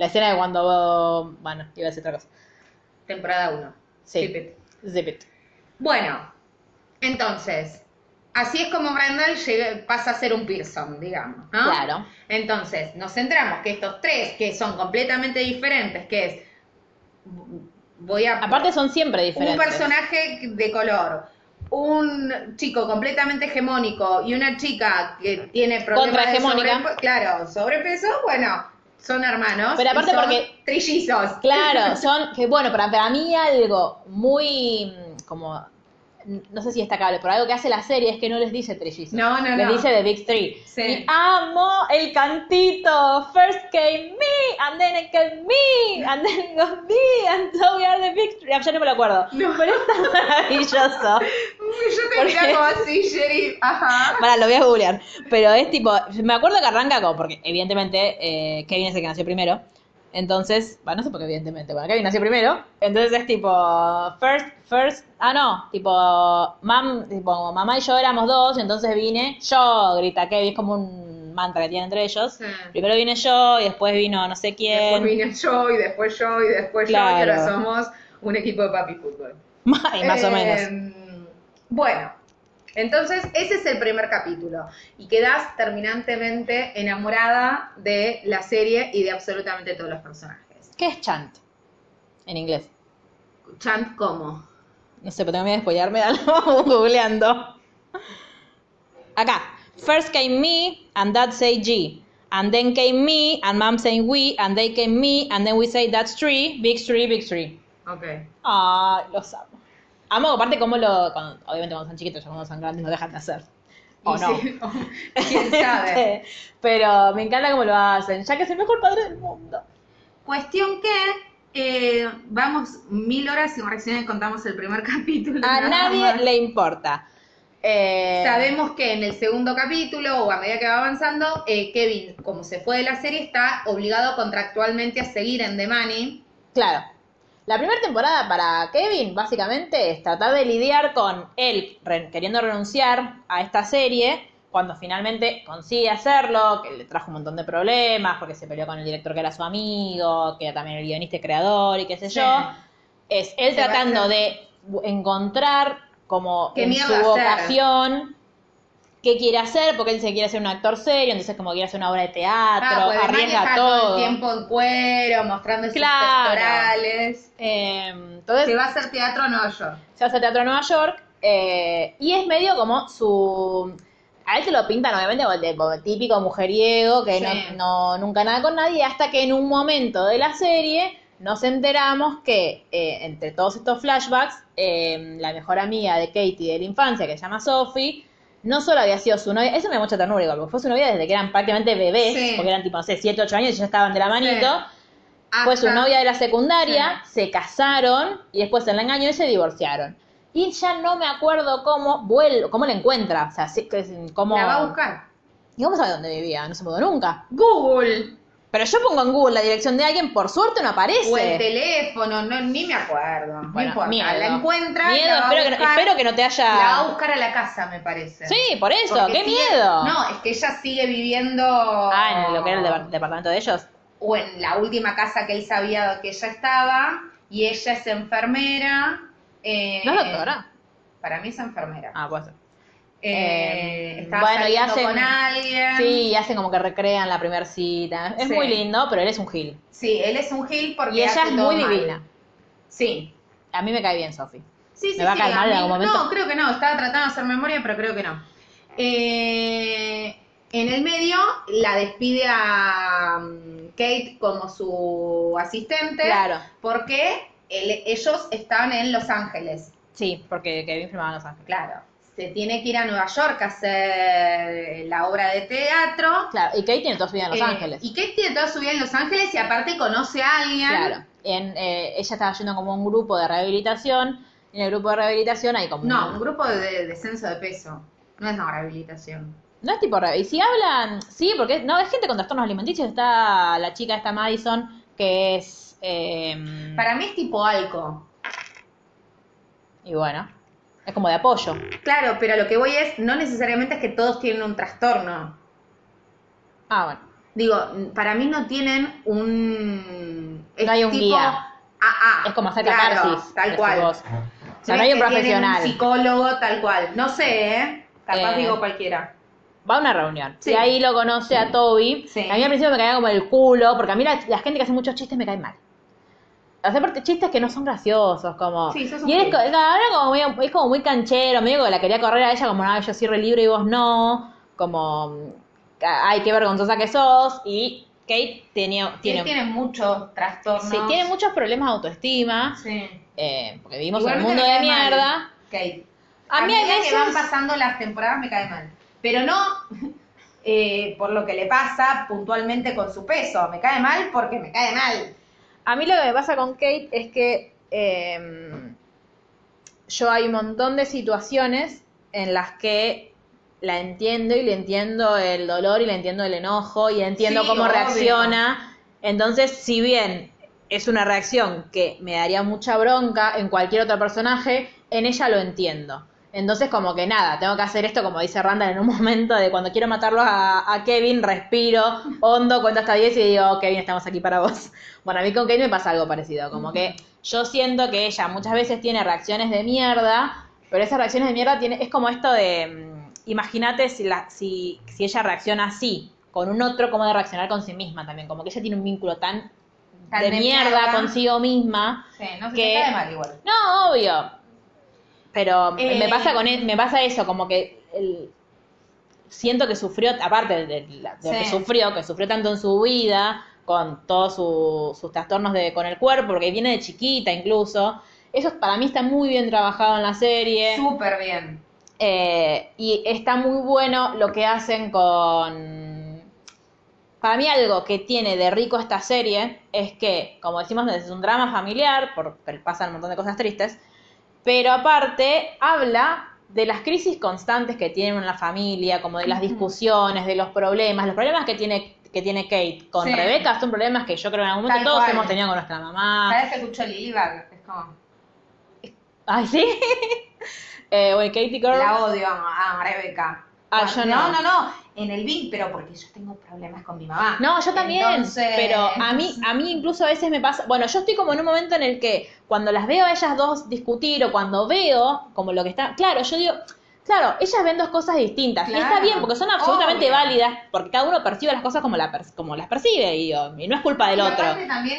La escena de cuando... Bueno, iba a decir otra cosa. Temporada 1. Sí. Zip it. Bueno, entonces, así es como Randall llega- pasa a ser un Pearson, digamos, ¿no? Claro. Entonces, nos centramos que estos tres, que son completamente diferentes, que es voy a... Aparte son siempre un diferentes. personaje de color, un chico completamente hegemónico y una chica que tiene problemas de Contrahegemónica. sobrepe- claro, sobrepeso, bueno, son hermanos. Pero aparte son porque- Trillizos. Claro, son, que bueno, para, para mí algo muy, como, no sé si destacable, pero algo que hace la serie es que no les dice trillizos. No, no, Les no. dice The Big Three. Sí. Y amo el cantito. First came me, and then it came me, and then it got me, and so we are the Big Three. Ah, Ya no me lo acuerdo. No. Pero es tan maravilloso. Yo te miraba como así, Sheriff. Ajá. Para, lo voy a googlear. Pero es tipo, me acuerdo que arranca con, porque evidentemente eh, Kevin es el que nació primero. Entonces, bueno, no sé por qué evidentemente, bueno, Kevin nació primero. Entonces es tipo, first, first, ah no, tipo, mam, tipo, mamá y yo éramos dos, y entonces vine yo, grita Kevin, es como un mantra que tienen entre ellos. Sí. Primero vine yo y después vino no sé quién. Después vine yo y después yo y después yo y ahora somos un equipo de papi fútbol. Más o menos. Bueno, entonces ese es el primer capítulo y quedas terminantemente enamorada de la serie y de absolutamente todos los personajes. ¿Qué es chant? En inglés. Chant como. No sé, pero tengo miedo de spoilearme algo googleando. Acá. First came me, and dad say G. And then came me, and mom saying we, and they came me, and then we say that's three, big three, big three. Ok. Ay, los amo. Amo, aparte, como lo. cuando- obviamente, cuando son chiquitos, ya cuando son grandes, no dejan de hacer. O no. sí, ¿Quién sabe? Pero me encanta cómo lo hacen, ya que es el mejor padre del mundo. Cuestión que eh, vamos mil horas y recién contamos el primer capítulo. A nadie más. le importa. Eh, Sabemos que en el segundo capítulo o a medida que va avanzando, eh, Kevin, como se fue de la serie, está obligado contractualmente a seguir en The Money. Claro. La primera temporada para Kevin, básicamente, es tratar de lidiar con él queriendo renunciar a esta serie, cuando finalmente consigue hacerlo, que le trajo un montón de problemas, porque se peleó con el director que era su amigo, que era también el guionista y creador, y qué sé Sí. yo. Es él Se tratando de encontrar como ¿Qué en su vocación qué quiere hacer, porque él se quiere ser un actor serio, entonces como quiere hacer una obra de teatro, Ah, arriesga todo. el tiempo en cuero, mostrando sus Claro. pectorales. Eh, entonces, Se va a hacer teatro en Nueva York. se hace teatro en Nueva York eh, y es medio como su a él se lo pintan obviamente como el, de- como el típico mujeriego que Sí. no, no nunca nada con nadie hasta que en un momento de la serie nos enteramos que eh, entre todos estos flashbacks eh, la mejor amiga de Katie de la infancia que se llama Sophie no solo había sido su novia, eso me da mucha ternura igual, porque fue su novia desde que eran prácticamente bebés, Sí. porque eran tipo, no sé, 7, 8 años y ya estaban de la manito, Sí. fue su novia de la secundaria, se casaron y después se la engañó y se divorciaron. Y ya no me acuerdo cómo vuelve, cómo la encuentra, o sea, cómo... La va a buscar. ¿Y cómo sabe dónde vivía? No se mudó nunca. Google. Pero yo pongo en Google la dirección de alguien, por suerte no aparece. O el teléfono, no, ni me acuerdo. no Bueno, importa. miedo. La encuentra. Miedo, la espero que, no, buscar, espero que no te haya... La va a buscar a la casa, me parece. Sí, por eso, Porque qué sigue- miedo. No, es que ella sigue viviendo. Ah, en lo que era el depart- departamento de ellos. O en la última casa que él sabía que ella estaba. Y ella es enfermera. eh, ¿No es doctora? Para mí es enfermera. Ah, puede ser. Eh, estaba bueno, y hacen- con alguien. Sí, y hacen como que recrean la primera cita. Es Sí. muy lindo, pero él es un gil. Sí, él es un gil porque Y ella es muy mal. divina. Sí. A mí me cae bien, Sofi. Sí, ¿Me sí, va a mal en algún momento? No, creo que no. Estaba tratando de hacer memoria, pero creo que no. Eh, en el medio la despide a mm, Kate como su asistente. Claro. Porque él- ellos están en Los Ángeles. Sí, porque Kevin filmaba en Los Ángeles. Claro. Se tiene que ir a Nueva York a hacer la obra de teatro. Claro, y Kate tiene toda su vida en Los Eh, Ángeles. Y Kate tiene toda su vida en Los Ángeles y aparte conoce a alguien. Claro. En, eh, ella estaba yendo como un grupo de rehabilitación. En el grupo de rehabilitación hay como... No, un grupo de descenso de peso. No es una rehabilitación. No es tipo... Y si hablan... Sí, porque no, es gente con trastornos alimenticios. Está la chica esta Madison, que es... eh, Para mí es tipo alco. Y bueno, es como de apoyo. Claro, pero lo que voy es, no necesariamente es que todos tienen un trastorno. Ah, bueno. Digo, para mí no tienen un... es No hay un tipo guía. AA. Es como hacer claro, catarsis. Tal cual. vos. O sea, no hay un profesional. un psicólogo, tal cual. No sé, ¿eh? Capaz Eh, digo cualquiera. Va a una reunión. Sí. Y ahí lo conoce a Toby. Sí. A mí al principio me caía como el culo, porque a mí la, la gente que hace muchos chistes me cae mal. Hacer parte- chistes que no son graciosos, como... Sí, y él es, era como muy, es como muy canchero, medio que la quería correr a ella como, no, yo soy re libre y vos no, como, ay, qué vergonzosa que sos, y Kate tenía, Tiene, tiene, muchos trastornos. sí, tiene muchos problemas de autoestima, Sí. eh, porque vivimos en un mundo de cae mal, mierda. Kate. A A, mí hay medida que van veces- pasando las temporadas me cae mal. Pero no eh, por lo que le pasa puntualmente con su peso. Me cae mal porque me cae mal. A mí lo que me pasa con Kate es que eh, yo hay un montón de situaciones en las que la entiendo y le entiendo el dolor y le entiendo el enojo y entiendo Sí, cómo obvio. reacciona. Entonces, si bien es una reacción que me daría mucha bronca en cualquier otro personaje, en ella lo entiendo. Entonces, como que nada, tengo que hacer esto, como dice Randall en un momento de cuando quiero matarlo a, a Kevin, respiro, hondo, cuento hasta 10 y digo, Kevin, estamos aquí para vos. Bueno, a mí con Kate me pasa algo parecido, como que yo siento que ella muchas veces tiene reacciones de mierda, pero esas reacciones de mierda tiene, es como esto de, mm, imagínate si, la, si, si ella reacciona así con un otro, cómo de reaccionar con sí misma también, como que ella tiene un vínculo tan, de, mierda, consigo misma. Sí, no se Que- me cae mal igual. No, obvio. Pero Eh, me pasa con e- me pasa eso, como que el- siento que sufrió, aparte de, de lo que sufrió, que sufrió tanto en su vida, con todos su- sus trastornos de, con el cuerpo, porque viene de chiquita incluso. Eso para mí está muy bien trabajado en la serie. Súper bien. Eh, y está muy bueno lo que hacen con... Para mí algo que tiene de rico esta serie es que, como decimos, es un drama familiar, por, pero pasan un montón de cosas tristes, pero aparte habla de las crisis constantes que tienen en la familia, como de las discusiones, de los problemas, los problemas que tiene que tiene Kate con Sí. Rebeca son problemas que yo creo que en algún momento Tal todos cual. hemos tenido con nuestra mamá. ¿Sabes que escucho Lilybag? Es como... Ay, sí. eh, bueno, Katie Girl. La odio a, a Rebeca. Ah, yo no. No, no, no. En el Big, pero porque yo tengo problemas con mi mamá. No, yo también, Entonces- pero a mí, a mí incluso a veces me pasa, bueno, yo estoy como en un momento en el que cuando las veo a ellas dos discutir o cuando veo como lo que está, claro, yo digo, claro, ellas ven dos cosas distintas y está bien porque son absolutamente obvio. válidas porque cada uno percibe las cosas como, la per- como las percibe y, no es culpa del Y otro.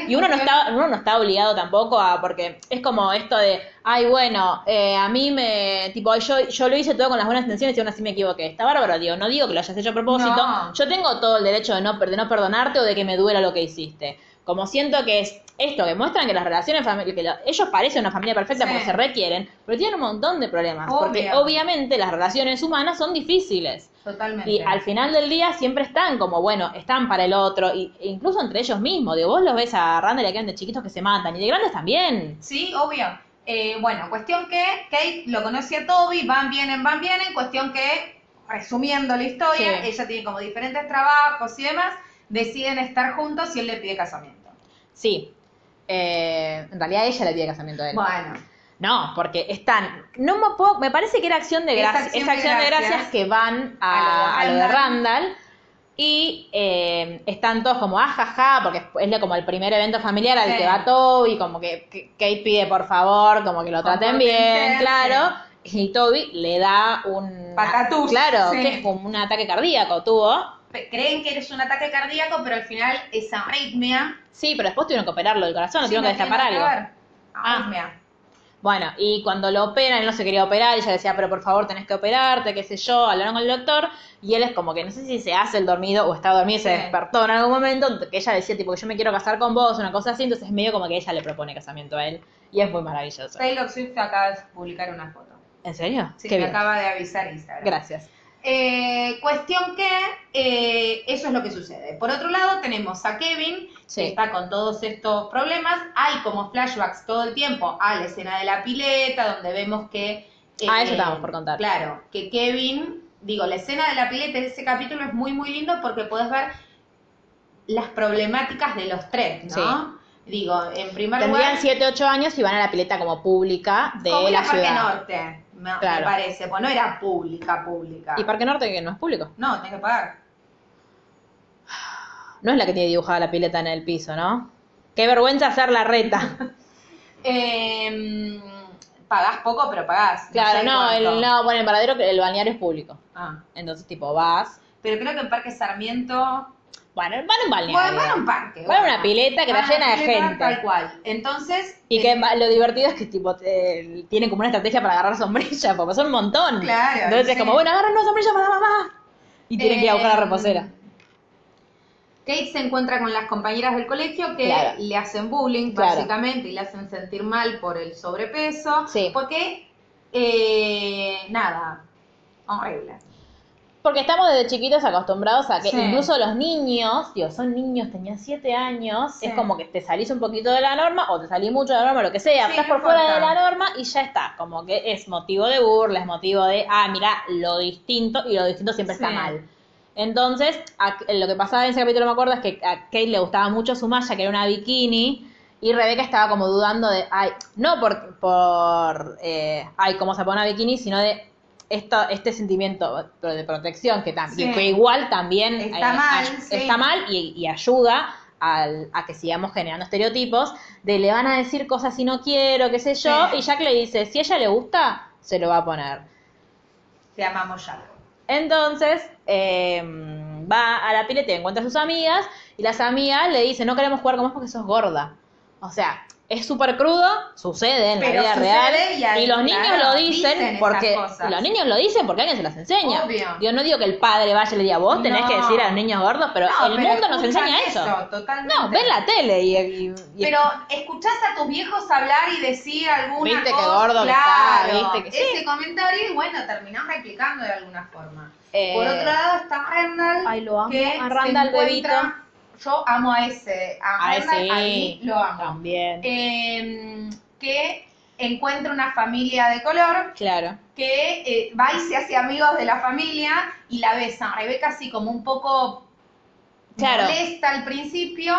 Y uno no está, uno no está obligado tampoco a, porque es como esto de, ay, bueno, eh, a mí me, tipo, yo, yo lo hice todo con las buenas intenciones y aún así me equivoqué. Está bárbaro, digo, no digo que lo hayas hecho a propósito. No. Yo tengo todo el derecho de no, de no perdonarte o de que me duela lo que hiciste. Como siento que es esto, que muestran que las relaciones que lo- ellos parecen una familia perfecta Sí. porque se requieren, pero tienen un montón de problemas. Porque obviamente las relaciones humanas son difíciles. Totalmente. Y al final del día siempre están como, bueno, están para el otro, y, e incluso entre ellos mismos. Digo, vos los ves a Randall y a Ken de chiquitos que se matan, y de grandes también. Sí, obvio. Eh, bueno, cuestión que Kate lo conoce a Toby, van, vienen, van, vienen. Cuestión que, resumiendo la historia, Sí. ella tiene como diferentes trabajos y demás, deciden estar juntos y él le pide casamiento. Sí. Eh, en realidad ella le pide casamiento a él. Bueno, No, porque están. No me, puedo- me parece que era acción de gracias. acción Es de acción de gracias. gracias que van a, A lo de Randall. Y eh, están todos como ajaja, porque es como el primer evento familiar al Sí. que va Toby, como que, que Kate pide por favor, como que lo traten bien, sí. claro. Y Toby le da un. Patatús, Claro, sí. que es como un ataque cardíaco, tuvo. Creen que eres un ataque cardíaco, pero al final esa arritmia... Sí, pero después tuvieron que operarlo del corazón, sí, tuvieron que no destapar algo. ver. Ah. Arritmia. Bueno, y cuando lo operan, él no se quería operar, y ella decía, pero por favor tenés que operarte, qué sé yo, hablaron con el doctor, y él es como que no sé si se hace el dormido o estaba dormido y se despertó en algún momento, que ella decía, tipo, que yo me quiero casar con vos, una cosa así, entonces es medio como que ella le propone casamiento a él, y es muy maravilloso. Taylor Swift acaba de publicar una foto. ¿En serio? Sí, qué me bien. acaba de avisar Instagram. Gracias. Eh, cuestión que eh, eso es lo que sucede. Por otro lado, tenemos a Kevin, Sí. que está con todos estos problemas. Hay como flashbacks todo el tiempo a la escena de la pileta, donde vemos que. eh, Ah, eso estábamos por contar. Claro, que Kevin, digo, la escena de la pileta de ese capítulo es muy, muy lindo porque puedes ver las problemáticas de los tres, ¿no? Digo, en primer Tendrían lugar. 7, 8 años y van a la pileta como pública de como la Parque ciudad. Norte, me, parece. Pues no era pública, pública. Y Parque Norte que no es público. No, tenés que pagar. No es la que tiene dibujada la pileta en el piso, ¿no? Qué vergüenza hacer la reta. Eh, pagás poco, pero pagás. Claro, no, cuánto. el, no, bueno, el paradero, el balneario es público. Ah, Entonces, tipo, vas. pero creo que en Parque Sarmiento. Bueno, van a un balneario. Bueno, van a un parque. Van a una pileta que Van está llena de pileta, gente. Tal cual. Entonces. Y eh, que va- lo divertido es que tipo tienen como una estrategia para agarrar sombrilla, porque son un montón. Claro, Entonces es como, bueno, agarran una sombrilla para la mamá. Y tienen que ir a buscar la Eh, reposera. Kate se encuentra con las compañeras del colegio que Claro. le hacen bullying, Claro. básicamente, y le hacen sentir mal por el sobrepeso. Sí. Porque, eh, nada, horrible. Porque estamos desde chiquitos acostumbrados a que Sí. incluso los niños, digo, son niños, tenían siete años, Sí. es como que te salís un poquito de la norma o te salís mucho de la norma, lo que sea, Sí, estás por fuera de la norma y ya está, como que es motivo de burla, es motivo de, ah, mira, lo distinto y lo distinto siempre está mal. Entonces, a- lo que pasaba en ese capítulo, me acuerdo, es que a Kate le gustaba mucho su malla, que era una bikini, y Rebeca estaba como dudando de, ay, no por, por eh, ay, cómo se pone una bikini, sino de este sentimiento de protección que, tam- Sí. que igual también eh, Está mal, ay- sí. está mal y, y ayuda al- a que sigamos generando estereotipos de le van a decir cosas si no quiero, qué sé yo, Sí. y Jack le dice, si a ella le gusta, se lo va a poner. Te amamos ya. Entonces, eh, va a la pileta y encuentra a sus amigas, y las amigas le dicen, no queremos jugar con vos porque sos gorda. O sea, es súper crudo, sucede en la vida sucede real, y los niños claro, lo dicen, dicen porque cosas. los niños lo dicen porque alguien se las enseña. Obvio. Yo no digo que el padre vaya y le diga, vos tenés No. que decir a los niños gordos, pero No, el pero mundo nos enseña eso. totalmente. No, ven la tele y... y- y- Pero escuchás a tus viejos hablar y decir alguna Viste qué cosa. gordo que claro, está, viste que sí. Ese comentario y bueno, terminás replicando de alguna forma. Eh, Por otro lado está Randall. Ay, lo amo, que a se Randall, encuentra- bebito. Yo amo a ese. A Ay, sí, a mí lo amo. También. Eh, que encuentra una familia de color claro. que eh, va y se hace amigos de la familia y la besa. Rebeca así como un poco Claro. molesta al principio.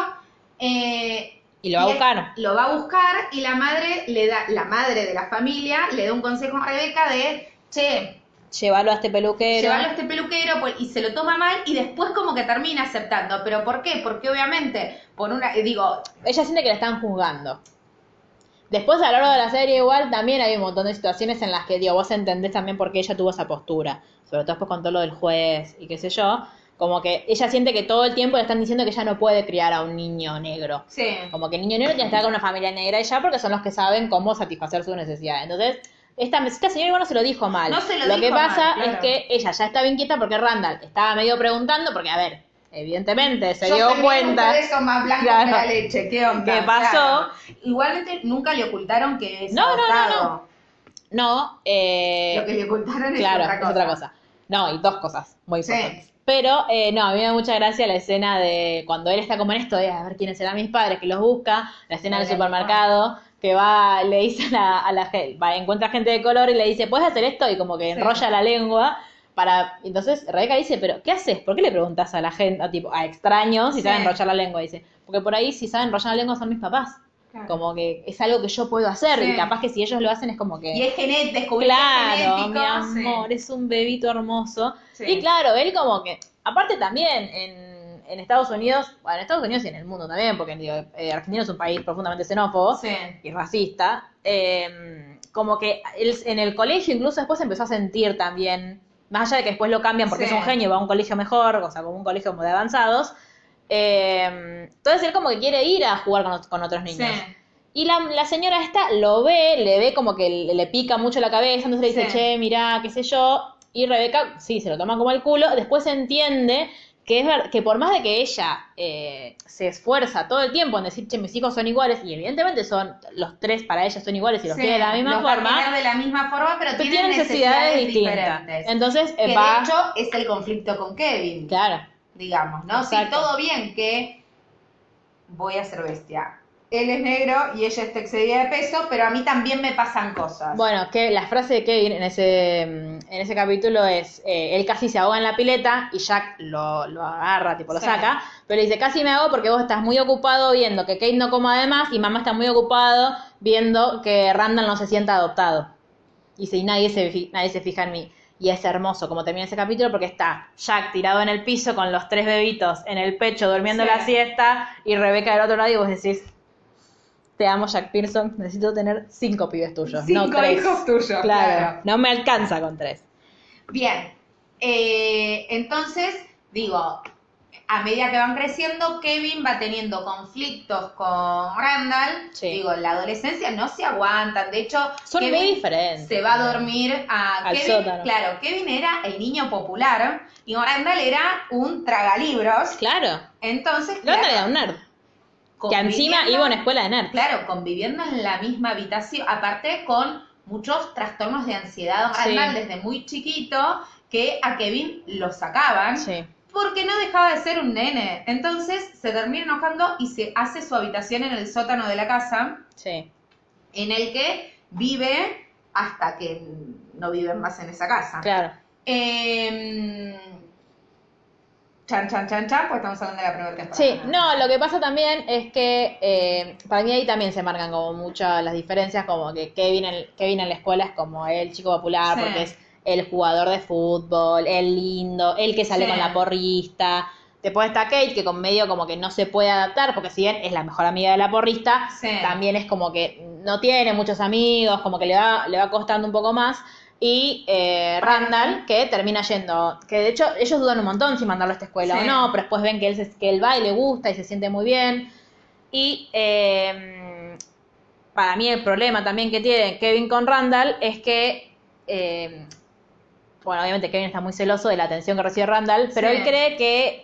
eh, Y lo va a buscar. Lo va a buscar y la madre le da, la madre de la familia le da un consejo a Rebeca de, che, Llévalo a este peluquero. llévalo a este peluquero pues, y se lo toma mal y después como que termina aceptando. ¿Pero por qué? Porque obviamente, por una, eh, digo, ella siente que la están juzgando. Después, a lo largo de la serie, igual también hay un montón de situaciones en las que, digo, vos entendés también por qué ella tuvo esa postura. Sobre todo después con todo lo del juez y qué sé yo. Como que ella siente que todo el tiempo le están diciendo que ella no puede criar a un niño negro. sí, Como que el niño negro tiene que estar con una familia negra y ya porque son los que saben cómo satisfacer sus necesidades. Entonces, esta, esta señora igual no se lo dijo mal. No se lo que dijo pasa mal, claro. es que ella ya estaba inquieta porque Randall estaba medio preguntando, porque, a ver, evidentemente se Yo dio cuenta. más Claro. que la leche, ¿qué onda? ¿Qué pasó? Claro. Igualmente nunca le ocultaron que es No, no, no, no. No, eh, Lo que le ocultaron claro, es otra cosa. es otra cosa. No, y dos cosas muy Sí. importantes. Pero, eh, no, a mí me da mucha gracia la escena de cuando él está como en esto de a ver quiénes serán mis padres, que los busca, la escena del supermercado, que va, le dice a la, a la gente, va, encuentra gente de color y le dice, ¿puedes hacer esto? Y como que Sí. enrolla la lengua para, entonces Rebeca dice, pero ¿qué haces? ¿Por qué le preguntas a la gente, a, tipo, a extraños si Sí. saben enrollar la lengua? Dice, porque por ahí si saben enrollar la lengua son mis papás. Claro. Como que es algo que yo puedo hacer Sí. y capaz que si ellos lo hacen es como que... Y es genético, Claro, mi amor, es un bebito hermoso. Y claro, él como que, aparte también en, en Estados Unidos, bueno, en Estados Unidos y en el mundo también, porque digo, eh, Argentina es un país profundamente xenófobo Sí. y racista, eh, como que él en el colegio incluso después empezó a sentir también, más allá de que después lo cambian porque Sí. es un genio y va a un colegio mejor, o sea, como un colegio como de avanzados, eh, entonces él como que quiere ir a jugar con, con otros niños. Sí. Y la, la señora esta lo ve, le ve como que le, le pica mucho la cabeza, entonces le dice, che, mirá, qué sé yo. Y Rebeca, sí, se lo toma como el culo. Después entiende que es ver- que por más de que ella eh, se esfuerza todo el tiempo en decir, che, mis hijos son iguales, y evidentemente son, los tres para ella son iguales y los Sí, quiere de la misma los forma, de la misma forma, pero pero tienen necesidades, distintas. diferentes. Entonces que va... de hecho es el conflicto con Kevin, Claro. digamos, ¿no? Sí, todo bien que voy a ser bestia. Él es negro y ella está excedida de peso, pero a mí también me pasan cosas. Bueno, que la frase de Kevin en ese, mm, en ese capítulo es, eh, él casi se ahoga en la pileta y Jack lo, lo agarra, tipo lo Sí. saca, pero le dice, casi me hago porque vos estás muy ocupado viendo que Kate no coma además y mamá está muy ocupado viendo que Randall no se sienta adoptado. Y y nadie se, nadie se fija en mí. Y es hermoso como termina ese capítulo porque está Jack tirado en el piso con los tres bebitos en el pecho durmiendo Sí. la siesta y Rebeca del otro lado y vos decís, te amo Jack Pearson, necesito tener cinco pibes tuyos, no Cinco tres. hijos tuyos, Claro, claro. no me alcanza con tres. Bien, eh, entonces, digo, a medida que van creciendo, Kevin va teniendo conflictos con Randall. Sí. Digo, en la adolescencia no se aguantan. De hecho, Son Kevin muy diferentes. se va a dormir a Al Kevin. sótano. Claro, Kevin era el niño popular y Randall era un tragalibros. Claro. Entonces, Randall claro, era un nerd. Que encima iba a una escuela de nerds. Claro, conviviendo en la misma habitación, aparte con muchos trastornos de ansiedad Sí. Desde muy chiquito, que a Kevin lo sacaban Sí. porque no dejaba de ser un nene. Entonces se termina enojando y se hace su habitación en el sótano de la casa, Sí. en el que vive hasta que no viven más en esa casa. Claro. Eh, chan, chan, chan, chan, pues estamos hablando de la primera temporada. Sí, no, lo que pasa también es que eh, para mí ahí también se marcan como muchas las diferencias, como que Kevin en, Kevin en la escuela es como el chico popular, Sí. porque es el jugador de fútbol, el lindo, el que sale Sí. con la porrista. Después está Kate, que con medio como que no se puede adaptar, porque si bien es la mejor amiga de la porrista, Sí. también es como que no tiene muchos amigos, como que le va, le va costando un poco más. Y eh, Randall, que termina yendo, que de hecho ellos dudan un montón si mandarlo a esta escuela Sí. o no, pero después ven que él, se- que él va y le gusta y se siente muy bien. Y eh, para mí el problema también que tiene Kevin con Randall es que, eh, bueno, obviamente Kevin está muy celoso de la atención que recibe Randall, pero Sí. él cree que...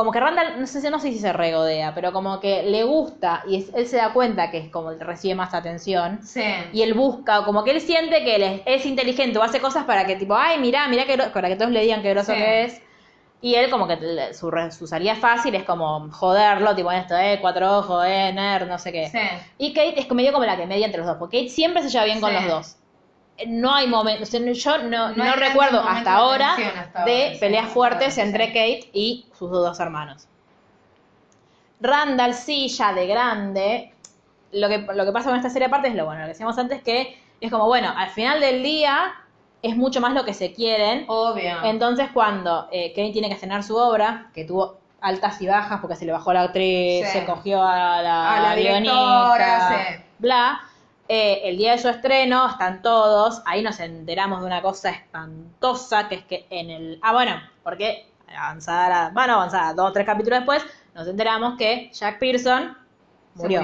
como que Randall, no sé, no sé si se regodea, pero como que le gusta y es- él se da cuenta que es como recibe más atención. Sí. Y él busca, como que él siente que él es, es inteligente o hace cosas para que tipo, ay, mirá, mirá que gro-", para que todos le digan qué groso Sí. que es. Y él como que su, su salida fácil es como joderlo, tipo esto, eh, cuatro ojos, eh, nerd, no sé qué. Sí. Y Kate es medio como la que media entre los dos, porque Kate siempre se lleva bien con los dos. No hay momentos, yo no, No no, recuerdo hasta ahora hasta de ahora, peleas sí, fuertes entre Kate y sus dos hermanos. Randall sí, ya de grande, lo que, lo que pasa con esta serie aparte es lo bueno, lo que decíamos antes, que es como, bueno, al final del día es mucho más lo que se quieren. Obvio. Entonces cuando eh, Kevin tiene que estrenar su obra, que tuvo altas y bajas porque se le bajó la actriz, Sí. se cogió a la, A la guionista, directora, bla. Eh, el día de su estreno están todos, ahí nos enteramos de una cosa espantosa, que es que en el... Ah, bueno, porque avanzada, la- bueno, avanzada, dos o tres capítulos después, nos enteramos que Jack Pearson murió.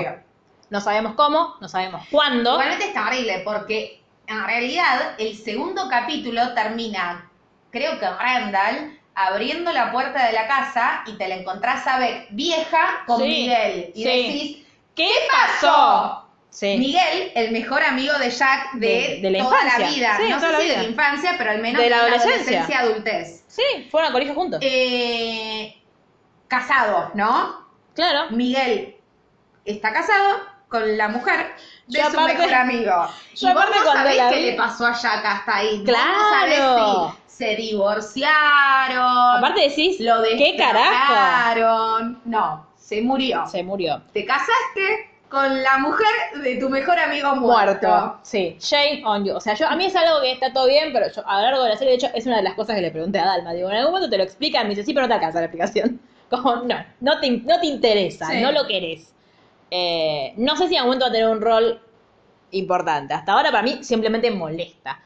No sabemos cómo, no sabemos cuándo. Igualmente está horrible porque en realidad el segundo capítulo termina, creo que Randall, abriendo la puerta de la casa y te la encontrás a Beck vieja con Sí, Miguel. Y sí. decís, ¿Qué pasó? Sí. Miguel, el mejor amigo de Jack de, De- de la toda infancia. la vida. Sí, no sé la si de la infancia, pero al menos De la adolescencia. adolescencia adultez. Sí, fueron al colegio juntos. Eh, casado, ¿no? claro. Miguel está casado con la mujer de Yo su aparte- mejor amigo. yo y vos aparte no sabés qué vi- le pasó a Jack hasta ahí. Vos Claro. No sabés si se divorciaron. Aparte decís, lo ¿qué carajo? No, se murió. Se murió. Te casaste con la mujer de tu mejor amigo muerto. Muerto. Sí, shame on you. O sea, yo, a mí es algo que está todo bien, pero yo a lo largo de la serie, de hecho, es una de las cosas que le pregunté a Dalma. Digo, en algún momento te lo explican, me dice, sí, pero no te alcanza la explicación. Como, no, no te, no te interesa, Sí. no lo querés. Eh, no sé si en algún momento va a tener un rol importante. Hasta ahora para mí simplemente molesta.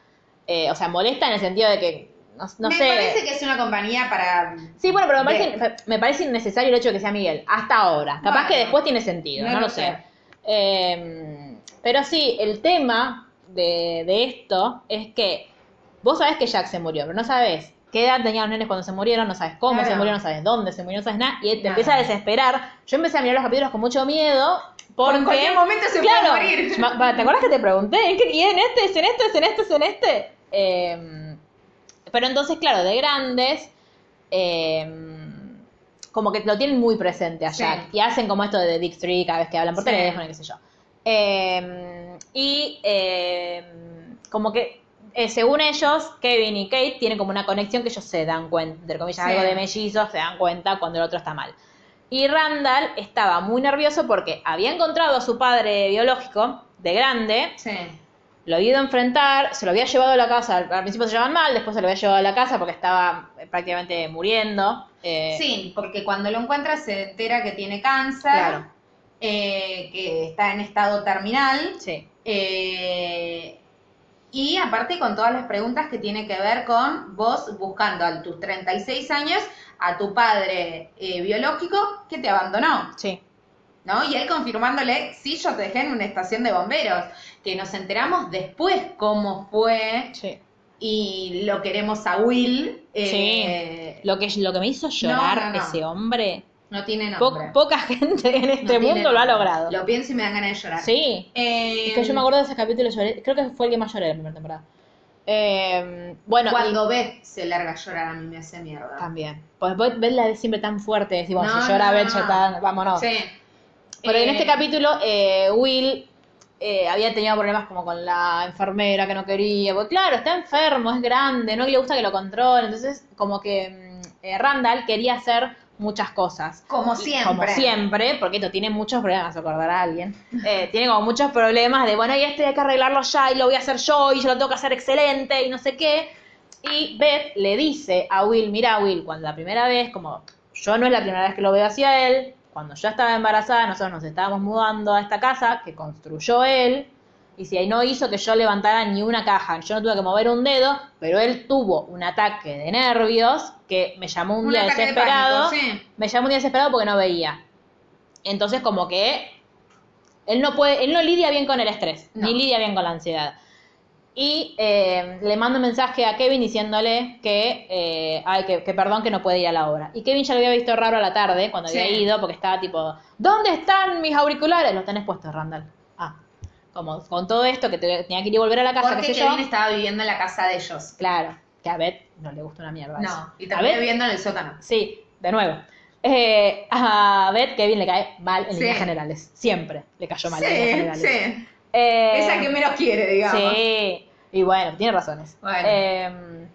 Eh, o sea, molesta en el sentido de que, no, no me sé... parece que es una compañía para. Sí, bueno, pero me parece, me parece innecesario el hecho de que sea Miguel. Hasta ahora. Capaz Bueno, que después tiene sentido, no, no lo lo sé. sé. Eh, pero sí, el tema de, de esto es que vos sabés que Jack se murió, pero no sabés qué edad tenían los nenes cuando se murieron, no sabes cómo Claro. se murieron, no sabes dónde se murieron, no sabes nada, y te Nada. empieza a desesperar. Yo empecé a mirar los capítulos con mucho miedo. Porque, en cualquier momento se puede claro, morir. ma- ma- ¿Te acuerdas que te pregunté? ¿En qué- ¿Y en este? ¿Es en este? ¿Es en este? ¿Es en este? Eh, pero entonces, claro, de grandes, eh, como que lo tienen muy presente a Sí. Jack. Y hacen como esto de Dick Tree cada vez que hablan por Sí. teléfono y qué sé yo. Eh, y eh, como que, eh, según ellos, Kevin y Kate tienen como una conexión que ellos se dan cuenta, entre comillas, Sí. algo de mellizos, se dan cuenta cuando el otro está mal. Y Randall estaba muy nervioso porque había encontrado a su padre biológico de grande, Sí. lo había ido a enfrentar, se lo había llevado a la casa, al al principio se llevaban mal, después se lo había llevado a la casa porque estaba eh, prácticamente muriendo. Eh, Sí, porque cuando lo encuentra se entera que tiene cáncer, Claro. eh, que está en estado terminal. Sí. eh, Y aparte con todas las preguntas que tiene que ver con vos buscando a tus 36 años a tu padre eh, biológico que te abandonó, Sí. ¿no? Y él confirmándole, sí, yo te dejé en una estación de bomberos, que nos enteramos después cómo fue Sí. Y lo queremos a Will. eh, Lo que, lo que me hizo llorar no, no. ese hombre, No tiene po- nombre. poca gente en este mundo lo ha logrado. Lo pienso y me dan ganas de llorar. Sí. Eh, Es que yo me acuerdo de ese capítulo, lloré, creo que fue el que más lloré de la primera temporada. Eh, bueno, Cuando Beth se larga a llorar a mí me hace mierda. también. Pues ves la de siempre tan fuerte, decimos, No, si llora Beth, no. ya está, vámonos. Sí. Pero en este capítulo, Will eh, había tenido problemas como con la enfermera que no quería. Porque claro, está enfermo, es grande, no le gusta que lo controle. Entonces, como que mm, eh, Randall quería hacer muchas cosas. Como siempre. Como siempre, porque esto tiene muchos problemas, acordar a alguien. Eh, tiene como muchos problemas de, bueno, y este hay que arreglarlo ya, y lo voy a hacer yo, y yo lo tengo que hacer excelente, y no sé qué. Y Beth le dice a Will, mira Will, cuando la primera vez, como yo no es la primera vez que lo veo hacia él, cuando yo estaba embarazada, nosotros nos estábamos mudando a esta casa que construyó él, y si ahí no hizo que yo levantara ni una caja, yo no tuve que mover un dedo, pero él tuvo un ataque de nervios que me llamó un, Un día de desesperado, pánico, sí. me llamó un día desesperado porque no veía. Entonces como que él no puede, él no lidia bien con el estrés, No. ni lidia bien con la ansiedad. Y eh, le mando un mensaje a Kevin diciéndole que, eh, ay, que, que perdón que no puede ir a la obra. Y Kevin ya lo había visto raro a la tarde cuando Sí. había ido porque estaba tipo, ¿dónde están mis auriculares? Los tenés puestos, Randall. Ah, como con todo esto que te- tenía que ir y volver a la casa, Porque yo. Kevin estaba viviendo en la casa de ellos. Claro, que a Beth no le gusta una mierda. eso. No, y también viviendo en el sótano. Sí, de nuevo. Eh, a Beth Kevin le cae mal en Sí. líneas generales. Siempre le cayó mal en líneas generales. sí. Eh, Es la que menos quiere, digamos. Sí, y bueno, tiene razones. Bueno. Eh,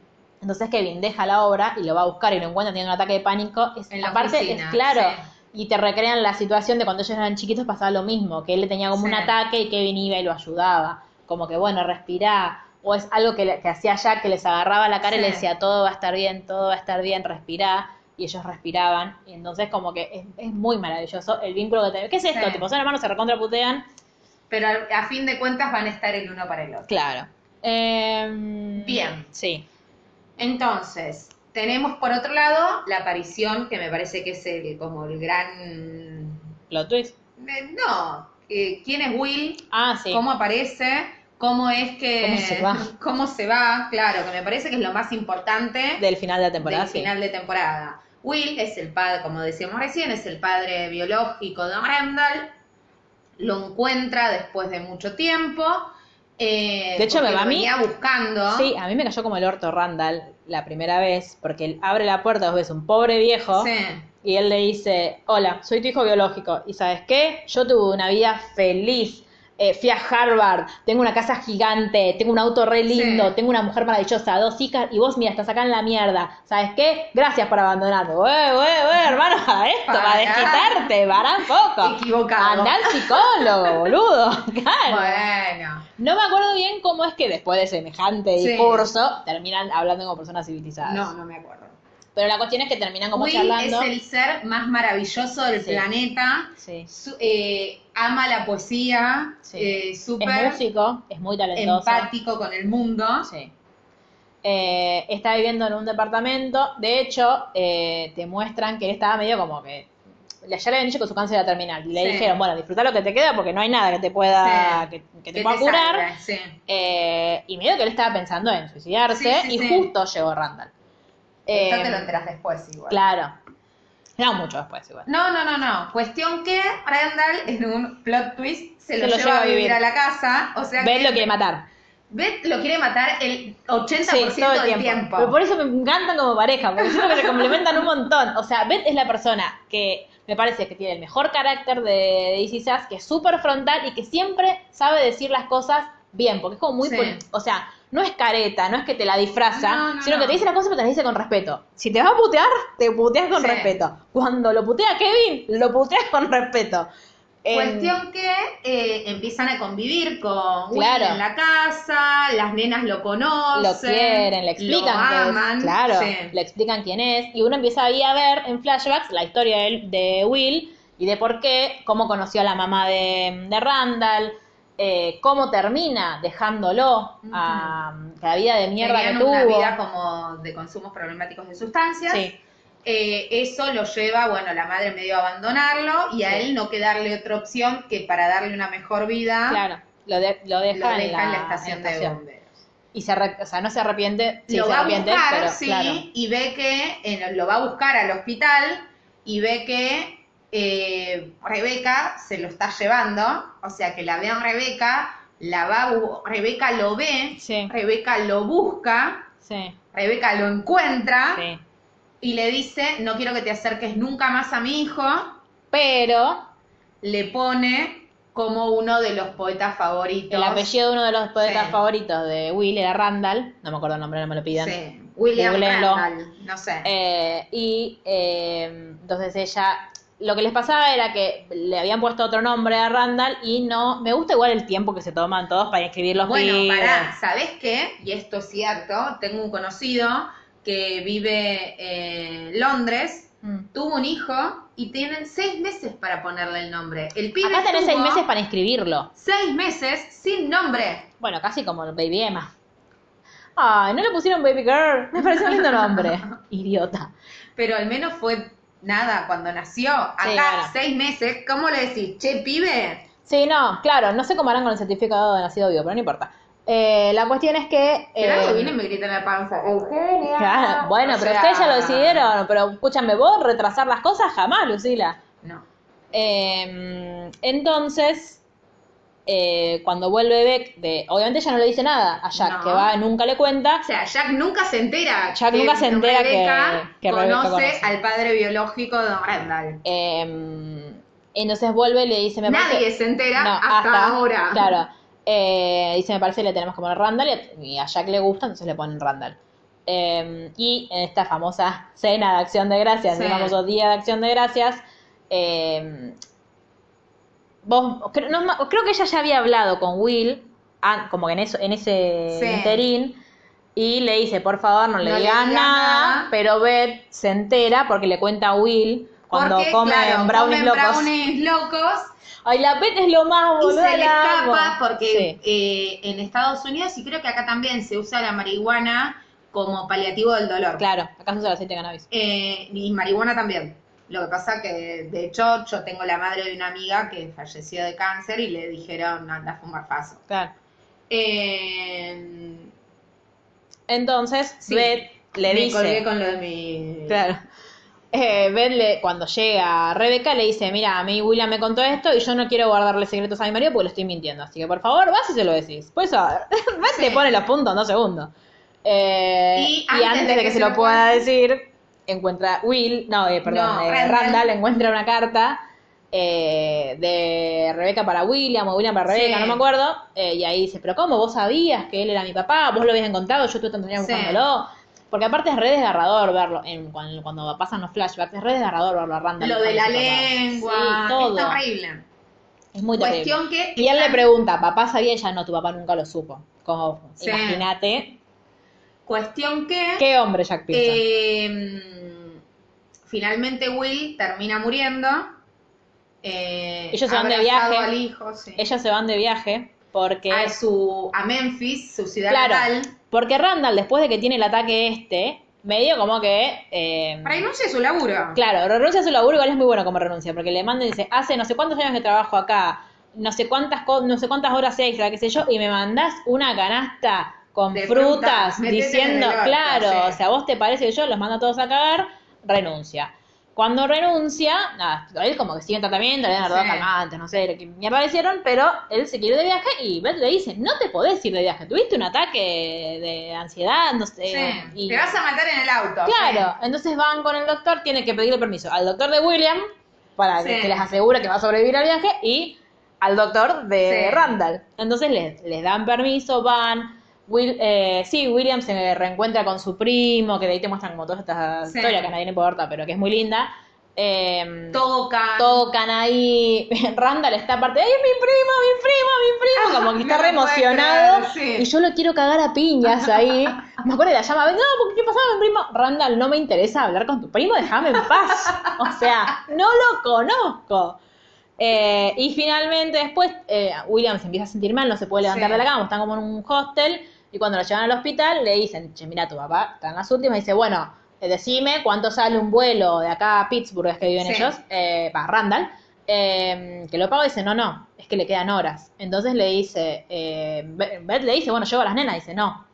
entonces Kevin deja la obra y lo va a buscar y lo encuentra, tiene un ataque de pánico. Es, En la aparte, oficina, es claro. sí. Y te recrean la situación de cuando ellos eran chiquitos pasaba lo mismo, que él le tenía como un ataque y Kevin iba y lo ayudaba. Como que, bueno, respirá. O es algo que, que hacía Jack, que les agarraba la cara y le decía, todo va a estar bien, todo va a estar bien, respirá. Y ellos respiraban. Y entonces como que es, es muy maravilloso el vínculo que tenemos. ¿Qué es esto? Tipo, son hermanos, se recontraputean. Pero al- a fin de cuentas van a estar el uno para el otro. Claro. Em, Bien. Sí. Entonces, tenemos por otro lado la aparición, que me parece que es el, como el gran... Plot twist. eh, No, eh, ¿quién es Will? Ah, sí. ¿Cómo aparece? ¿Cómo es que... ¿Cómo se va? cómo se va? Claro, que me parece que es lo más importante Del final de la temporada, del sí. final de temporada. Will es el padre, como decíamos recién, es el padre biológico de Randall. Lo encuentra después de mucho tiempo. Eh, De hecho, me va a mí- venía buscando. Sí, a mí me cayó como el orto Randall la primera vez, porque él abre la puerta, vos ves un pobre viejo, Sí. y él le dice, hola, soy tu hijo biológico, y ¿sabes qué? Yo tuve una vida feliz, eh, fui a Harvard, tengo una casa gigante, tengo un auto re lindo, Sí. tengo una mujer maravillosa, dos hijas, y vos, mira, estás acá en la mierda, ¿sabes qué? Gracias por abandonarme. Güey, güey, hermano, para esto, para Pará. desquitarte, para un poco. Equivocado. Anda al psicólogo, boludo. Claro. Bueno. No me acuerdo bien cómo es que después de semejante Sí. discurso terminan hablando como personas civilizadas. No, no me acuerdo. Pero la cuestión es que terminan como Will charlando. es el ser más maravilloso del Sí. planeta. Sí. Su- eh, ama la poesía. Sí. eh, Es músico, es muy talentoso. empático con el mundo. Sí. Eh, está viviendo en un departamento. De hecho, te muestran que él estaba medio como que. Ya le habían dicho que su cáncer era terminal. Y le Sí. dijeron, bueno, disfruta lo que te queda porque no hay nada que te pueda, Sí. que, que te Que pueda te curar. sí. Eh, y medio que él estaba pensando en suicidarse. Y justo llegó Randall. Esto Eh, te lo enteras después igual. Claro. No mucho después igual. No, no, no, no. Cuestión que Randall en un plot twist se lo, Se lo lleva, a vivir. vivir. a la casa. O sea Ben que lo quiere matar. Beth lo quiere matar el 80% Sí, todo el del tiempo. tiempo. Pero por eso me encantan como pareja, porque siento que se complementan un montón. O sea, Beth es la persona que me parece que tiene el mejor carácter de, DC Sass, que es súper frontal y que siempre sabe decir las cosas bien, porque es como muy... Sí. O sea, no es careta, no es que te la disfraza, No, no, sino no. que te dice las cosas pero te las dice con respeto. Si te va a putear, te puteas con Sí. respeto. Cuando lo putea Kevin, lo puteas con respeto. Em, Cuestión que eh, empiezan a convivir con Will Claro. en la casa, las nenas lo conocen, lo quieren, le explican lo que es- aman, claro, sí. le explican quién es, y uno empieza ahí a ver en flashbacks la historia de, de Will y de por qué, cómo conoció a la mamá de, de Randall, eh, cómo termina dejándolo a, a la vida de mierda Tenían que tuvo. una vida como de consumos problemáticos de sustancias. Sí. Eh, eso lo lleva, bueno, la madre medio a abandonarlo y a Sí. él no quedarle otra opción que para darle una mejor vida Claro, lo, de- lo deja, lo deja en, la, en la estación en de estación. bomberos. Y se arre- o sea, no se arrepiente, sí lo se va a arrepiente, buscar, pero sí, claro. y ve que en- lo va a buscar al hospital y ve que eh, Rebeca se lo está llevando, o sea que la ve a Rebeca, la va Rebeca lo ve, Sí. Rebeca lo busca, Sí, Rebeca lo encuentra sí. y le dice, no quiero que te acerques nunca más a mi hijo, Pero le pone como uno de los poetas favoritos. el apellido de uno de los poetas favoritos de Will era Randall, no me acuerdo el nombre, no me lo pidan. Sí, William Googleenlo. Randall, no sé. Eh, y eh, entonces ella, lo que les pasaba era que le habían puesto otro nombre a Randall y no, me gusta igual el tiempo que se toman todos para escribir los Bueno, pibes. pará, ¿sabés qué? Y esto es cierto, tengo un conocido que vive en Londres, Mm. tuvo un hijo y tienen seis meses para ponerle el nombre. El pibe Acá tenés seis meses para inscribirlo. seis meses sin nombre. Bueno, casi como el Baby Emma. Ay, no le pusieron Baby Girl. Me parece un lindo nombre. Idiota. Pero al menos fue nada cuando nació. Acá Sí, seis meses, ¿cómo le decís? Che, pibe. Sí, no, claro, no sé cómo harán con el certificado de nacido vivo, pero no importa. Eh, la cuestión es que... Gerardo eh, viene y me grita en la panza. Eugenia. claro, bueno, O pero sea, ustedes ya lo decidieron. Pero escúchame, vos retrasar las cosas jamás, Lucila. No. Eh, entonces, eh, cuando vuelve Beck, de, obviamente ella no le dice nada a Jack, No. que va, nunca le cuenta. O sea, Jack nunca se entera. Jack que nunca se entera que- Rebeca que Rebeca conoce, conoce. al padre biológico de Randall. Eh, entonces vuelve y le dice, me Nadie parece... se entera No, hasta, ahora. Claro. Eh, dice, me parece que le tenemos que poner Randall y a, Jack le gusta, entonces le ponen Randall. Eh, y en esta famosa cena de acción de gracias, Sí. el famoso día de acción de gracias, eh, vos, creo, no creo que ella ya había hablado con Will, ah, como que en, eso, en ese Sí. interín, y le dice, por favor, no le No digas digas nada, nada. pero Beth se entera porque le cuenta a Will cuando Porque, comen claro, brownies comen locos. brownies locos Ay, la Beth es lo más, y boludo. se le escapa porque Sí. eh, en Estados Unidos y creo que acá también se usa la marihuana como paliativo del dolor. Claro, acá se usa el aceite de cannabis. Eh, y marihuana también. Lo que pasa que, de hecho, yo tengo la madre de una amiga que falleció de cáncer y le dijeron anda a fumar faso. Claro. Eh, Entonces, Sí. Beth le me dice. colgué con lo de mi... Claro. Eh, Beth le- cuando llega Rebeca le dice, mira, a mí William me contó esto y yo no quiero guardarle secretos a mi marido porque lo estoy mintiendo. Así que por favor, vas y se lo decís. Pues a Beth Sí. te pone los puntos en dos segundos. Eh, Y y, antes de que que se se lo pueda decir, encuentra Will, no, eh, perdón, No, eh, Randall. Randall encuentra una carta eh, de Rebeca para William o William para Rebeca, Sí. no me acuerdo. eh, y ahí dice, pero ¿cómo? ¿Vos sabías que él era mi papá? ¿Vos lo habías encontrado? Yo estuve tanto tiempo Sí. buscándolo. Porque aparte es re desgarrador verlo, en, cuando, cuando pasan los flashbacks, es re desgarrador verlo a Randall. Lo de la lengua, Sí, todo. es terrible. Es muy terrible. Cuestión que... Y él le pregunta, ¿papá sabía? Y ella no, tu papá nunca lo supo. Como, imagínate, Cuestión que... ¿qué hombre Jack Pearson? Eh, finalmente Will termina muriendo. Eh, Ellos se van de viaje. al hijo, sí. Ellos se van de viaje porque... a, su, a Memphis, su ciudad Claro, natal. porque Randall, después de que tiene el ataque este, medio como que... eh, Renuncia a su laburo. Claro, renuncia a su laburo, igual es muy bueno como renuncia, porque le manda y dice, hace no sé cuántos años que trabajo acá, no sé cuántas no sé cuántas horas extra, qué sé yo, y me mandás una canasta con De frutas, diciendo, orto, claro, sí. o sea, vos te parece que yo los mando a todos a cagar, renuncia. Cuando renuncia, nada, él como que sigue en tratamiento, le dan Sí. calmantes, no sé qué mierda le hicieron, pero él se quiere ir de viaje y Beth le dice, no te podés ir de viaje, tuviste un ataque de ansiedad, no sé. Sí. y- Te vas a matar en el auto. Claro, entonces van con el doctor, tiene que pedirle permiso al doctor de William para que, que les asegure que va a sobrevivir al viaje y al doctor de. Randall. Entonces les, les dan permiso, van. Will, eh, sí, William se reencuentra con su primo, que de ahí te muestran como toda esta Sí. historia que a nadie le importa, pero que es muy linda. Eh, Tocan. tocan ahí. Randall está aparte, ¡ay, es mi primo, mi primo, mi primo! Como que está re emocionado. creer, sí. Y yo lo quiero cagar a piñas ahí. Me acuerdo que la llama, no, porque ¿qué pasaba mi primo? Randall, no me interesa hablar con tu primo, déjame en paz. O sea, no lo conozco. Eh, y finalmente después eh, William se empieza a sentir mal, no se puede levantar Sí. de la cama, están como en un hostel y cuando lo llevan al hospital le dicen, che, mira, tu papá está en las últimas y dice, bueno, eh, decime cuánto sale un vuelo de acá a Pittsburgh, es que viven Sí. ellos, eh, para Randall, eh, que lo pago y dice, no, no, es que le quedan horas. Entonces le dice, eh, Be- Beth le dice, bueno, llevo a las nenas, dice, no,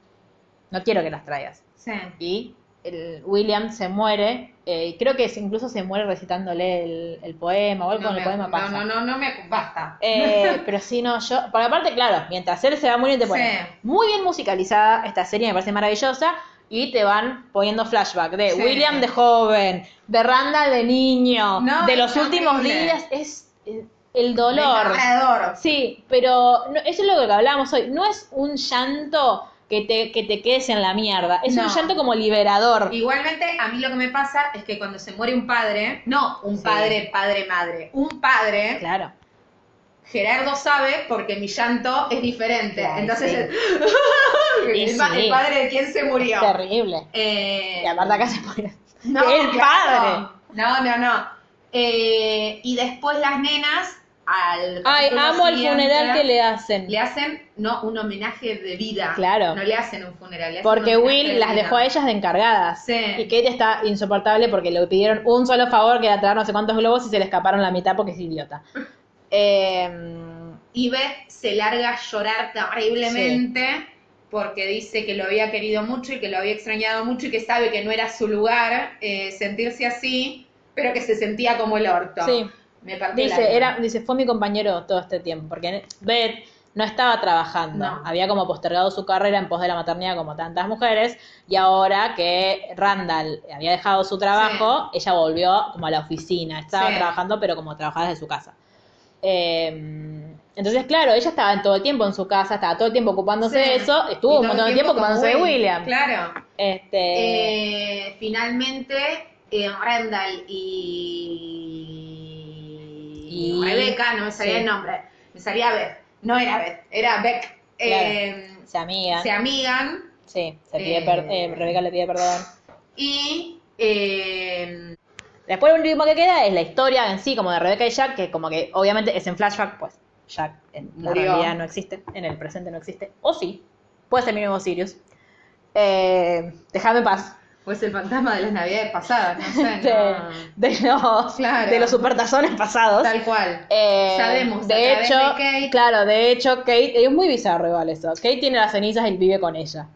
no quiero que las traigas. Sí. Y el William se muere, eh, creo que incluso se muere recitándole el, el poema o algo No, con el poema no, pasa. no, no, no me basta. Eh, pero sí, no, yo. Porque aparte, claro, mientras él se va muriendo, te ponen Sí. muy bien musicalizada esta serie, me parece maravillosa. Y te van poniendo flashback de Sí. William de joven, de Randall de niño, No, de es los últimos días. Es eh, el dolor. Sí, pero no- eso es lo que hablábamos hoy. No es un llanto que te, que te quedes en la mierda. Es un llanto como liberador. Igualmente, a mí lo que me pasa es que cuando se muere un padre, no un Sí. padre, padre, madre, un padre, Claro. Gerardo sabe porque mi llanto es diferente. Claro, Entonces, el, pa- sí. el padre de quién se murió. Terrible. Eh, Y aparte acá se pone. no, el claro. padre. No, no, no. Eh, y después las nenas, al Ay, amo el funeral que le hacen. Le hacen, no, un homenaje de vida. Claro. No le hacen un funeral. le Porque un Will de las vida. dejó a ellas de encargadas. Sí. Y Kate está insoportable porque le pidieron un solo favor que era traer no sé cuántos globos y se le escaparon la mitad porque es idiota. Eh, Y Beth se larga a llorar terriblemente porque dice que lo había querido mucho y que lo había extrañado mucho y que sabe que no era su lugar eh, sentirse así, pero que se sentía como el orto. sí. Me Dice, era, dice, fue mi compañero todo este tiempo, porque Beth no estaba trabajando, No. había como postergado su carrera en pos de la maternidad como tantas mujeres, y ahora que Randall había dejado su trabajo, ella volvió como a la oficina, estaba Sí. trabajando pero como trabajaba desde su casa. Eh, entonces, claro, ella estaba todo el tiempo en su casa, estaba todo el tiempo ocupándose Sí. de eso, estuvo un montón de tiempo ocupándose de Will. William. Claro. Este, Eh, finalmente, eh, Randall y... Y- Rebeca, no me salía sí. el nombre. Me salía Beth. No era Beth, era Beck. Eh, se amigan. se amigan Sí, se pide Eh, eh, Rebeca le pide perdón. y... Después lo último que queda es la historia en sí, como de Rebeca y Jack, que como que obviamente es en flashback, pues Jack en la Murió. realidad no existe, en el presente no existe. O sí, puede ser mi nuevo Sirius. Eh, déjame en paz. Pues el fantasma de las navidades pasadas, no sé. De, no. de los, Claro. de los supertazones pasados. Tal cual. Eh, Sabemos a de hecho, de Kate. claro, de hecho, Kate, es muy bizarro igual eso. Kate tiene las cenizas y vive con ella.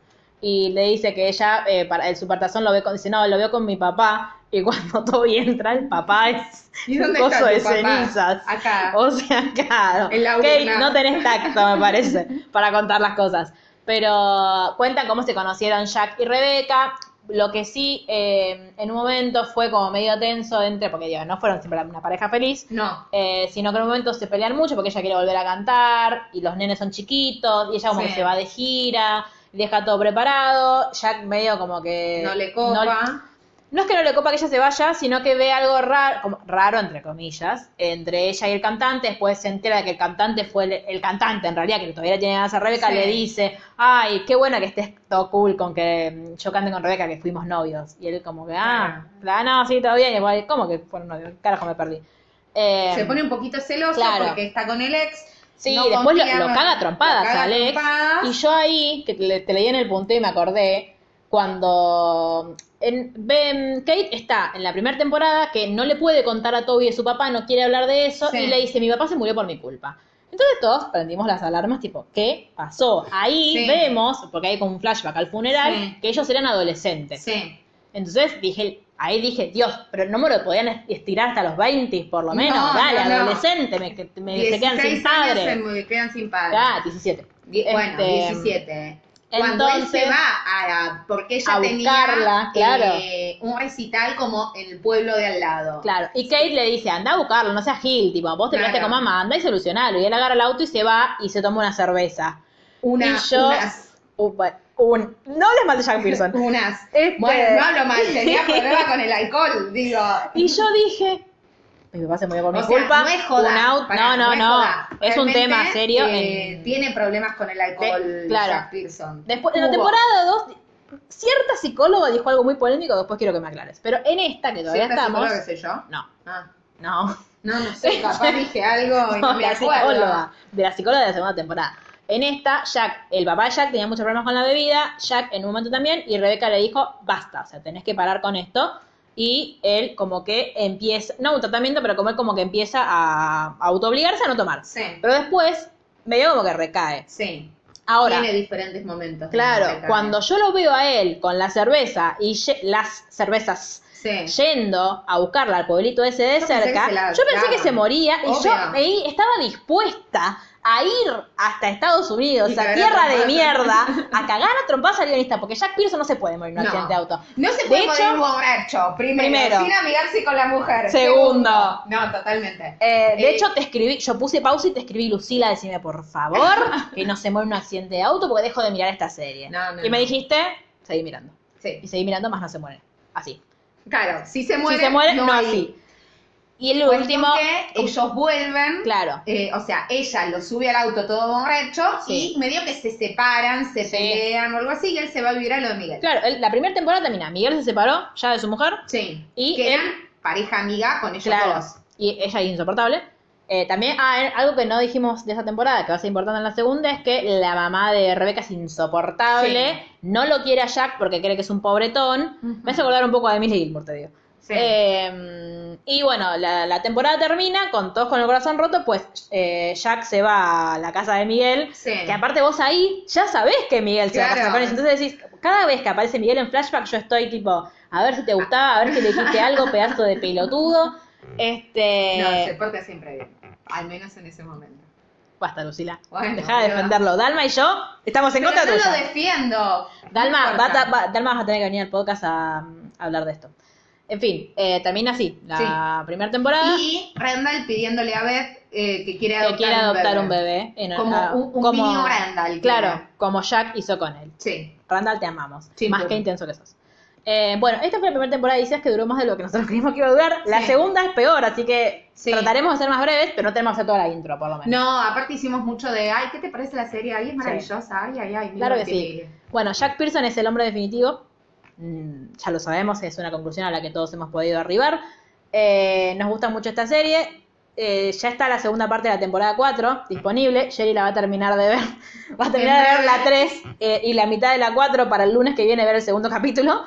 Y le dice que ella, eh, para el supertazón lo ve con, dice, no, lo veo con mi papá. Y cuando Toby entra, el papá es ¿Y dónde un coso de papá? cenizas. Acá. O sea, claro. En la Kate, no tenés tacto, me parece, para contar las cosas. Pero cuentan cómo se conocieron Jack y Rebeca. Lo que sí, eh, en un momento fue como medio tenso entre, porque digo, no fueron siempre una pareja feliz, No. eh, sino que en un momento se pelean mucho porque ella quiere volver a cantar y los nenes son chiquitos y ella como Sí. que se va de gira deja todo preparado. Jack medio como que... No le copa. no- no es que no le copa que ella se vaya, sino que ve algo raro, como raro entre comillas, entre ella y el cantante. Después se entera de que el cantante fue el, el cantante, en realidad, que todavía tiene ganas a Rebeca, Sí. le dice, ay, qué bueno que estés todo cool con que mm, yo cante con Rebeca, que fuimos novios. Y él como que, ah, no, sí, todo bien. Y igual, ¿cómo que fueron novios? Carajo, me perdí. Eh, Se pone un poquito celoso claro. porque está con el ex. Sí, no después lo, confía, lo caga trompadas lo caga a Alex. trompadas. Y yo ahí, que te, te leí en el punteo y me acordé, cuando en, ven, Kate está en la primera temporada que no le puede contar a Toby de su papá, no quiere hablar de eso, Sí. y le dice, mi papá se murió por mi culpa. Entonces todos prendimos las alarmas, tipo, ¿qué pasó? Ahí Sí. vemos, porque hay como un flashback al funeral, Sí. que ellos eran adolescentes. Sí. Entonces dije, ahí dije, Dios, pero no me lo podían estirar hasta los 20 por lo menos, No, dale, no, no. adolescente, me, me- se quedan 16 sin padre. se mu- quedan sin padre. Ah, 17. Die- bueno, Este, 17. Cuando él entonces- se va a, a- porque ella a tenía buscarla, claro. eh, un recital como en el pueblo de al lado. Claro, y Kate le dice, anda a buscarlo, no seas Gil, tipo, vos te Claro. peleaste con mamá, anda y solucionalo. Y él agarra el auto y se va y se toma una cerveza. Una, y yo, unas, un, bueno, un- no hables mal de Jack Pearson. unas. Este- Bueno, no hablo mal, tenía problema con el alcohol, digo. y yo dije, mi papá se murió por mi O sea, culpa. no es joda. un out- no, no, es no. Es un tema serio. eh, en- Tiene problemas con el alcohol, De- claro. Jack Pearson. Después, en la temporada 2, cierta psicóloga dijo algo muy polémico, después quiero que me aclares. Pero en esta, que todavía ¿Cierta estamos... soy yo? No, Ah. no. No, no sé, capaz dije algo y no, me la acuerdo. psicóloga, de la psicóloga de la segunda temporada. En esta, Jack, el papá de Jack tenía muchos problemas con la bebida, Jack en un momento también, y Rebeca le dijo, basta, o sea, tenés que parar con esto. Y él como que empieza, no un tratamiento, pero como él como que empieza a autoobligarse a no tomar. Sí, Pero después, medio como que recae. sí. Ahora, Tiene diferentes momentos. claro, cuando yo lo veo a él con la cerveza y las cervezas Sí. yendo a buscarla al pueblito ese de Yo cerca, la yo pensé que se moría y yo ahí estaba dispuesta a ir hasta Estados Unidos, Y a tierra de mierda, a cagar a trompadas al guionista, porque Jack Pearson no se puede morir en un No. accidente de auto. No se De puede hecho- morir borracho, primero, Primero. sin amigarse con la mujer. Segundo. No, totalmente. Eh, de Eh, hecho, te escribí, yo puse pausa y te escribí, Lucila, decime por favor que no se muere en un accidente de auto porque dejo de mirar esta serie. No, no, y me dijiste, seguí mirando. Sí, Y seguí mirando, más no se muere. Así. claro, si se muere, si se muere, no, así. Y el Cuestión último, que ellos vuelven. claro. eh, o sea, ella lo sube al auto todo borracho Sí. y medio que se separan, se Sí. pelean o algo así y él se va a vivir a lo de Miguel. Claro, la primera temporada termina. Miguel se separó ya de su mujer. Sí. Y que él- eran pareja amiga con ellos Claro. dos. Y ella es insoportable. Eh, también, ah, eh, algo que no dijimos de esa temporada, que va a ser importante en la segunda, es que la mamá de Rebeca es insoportable. No lo quiere a Jack porque cree que es un pobretón. Me hace acordar un poco a Emily Gilmore, te digo. Sí. Eh, y bueno, la, la temporada termina con todos con el corazón roto, pues eh, Jack se va a la casa de Miguel. Sí. Que aparte vos ahí ya sabés que Miguel se va a Claro. casar con. Entonces decís, cada vez que aparece Miguel en flashback, yo estoy tipo, a ver si te gustaba, a ver si le dijiste algo, pedazo de pelotudo. Este. No, se porta siempre bien. Al menos en ese momento. Basta, Lucila. Bueno, Deja de defenderlo. Dalma y yo estamos en Pero contra no lo defiendo. Dalma, va, va- Dalma vas a tener que venir al podcast a, a hablar de esto. En fin, eh, termina así la primera temporada. Y Randall pidiéndole a Beth eh, que quiere que adoptar, quiere adoptar un bebé. en- Como un, un como- mini Randall. Claro, quiere. como Jack hizo con él. Sí. Randall, te amamos. Sí, más que intenso que sos. Eh, bueno, esta fue la primera temporada de Isis que duró más de lo que nosotros creímos que iba a durar. La Sí. segunda es peor, así que Sí. trataremos de ser más breves, pero no tenemos que hacer toda la intro, por lo menos. No, aparte hicimos mucho de, ay, ¿qué te parece la serie? Ay, es maravillosa, ay, ay, ay. Claro que sí. Bueno, Jack Pearson es el hombre definitivo. Mm, ya lo sabemos, es una conclusión a la que todos hemos podido arribar. Eh, nos gusta mucho esta serie. Eh, ya está la segunda parte de la temporada 4 disponible. Jerry la va a terminar de ver. Va a terminar de ver la 3 eh, y la mitad de la 4 para el lunes que viene ver el segundo capítulo.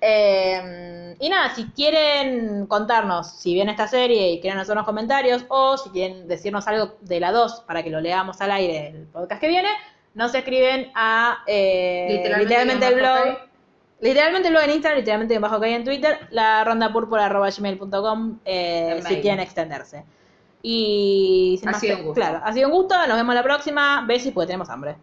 Y nada, si quieren contarnos si viene esta serie y quieren hacernos comentarios o si quieren decirnos algo de la 2 para que lo leamos al aire el podcast que viene, nos escriben a Literalmente literalmente, el blog. Literalmente blog en Instagram, literalmente bajo que hay en Twitter, la ronda gmail.com eh, si quieren extenderse. Y sin Ha más sido que- un gusto. Claro, ha sido un gusto, nos vemos la próxima. Besis porque tenemos hambre.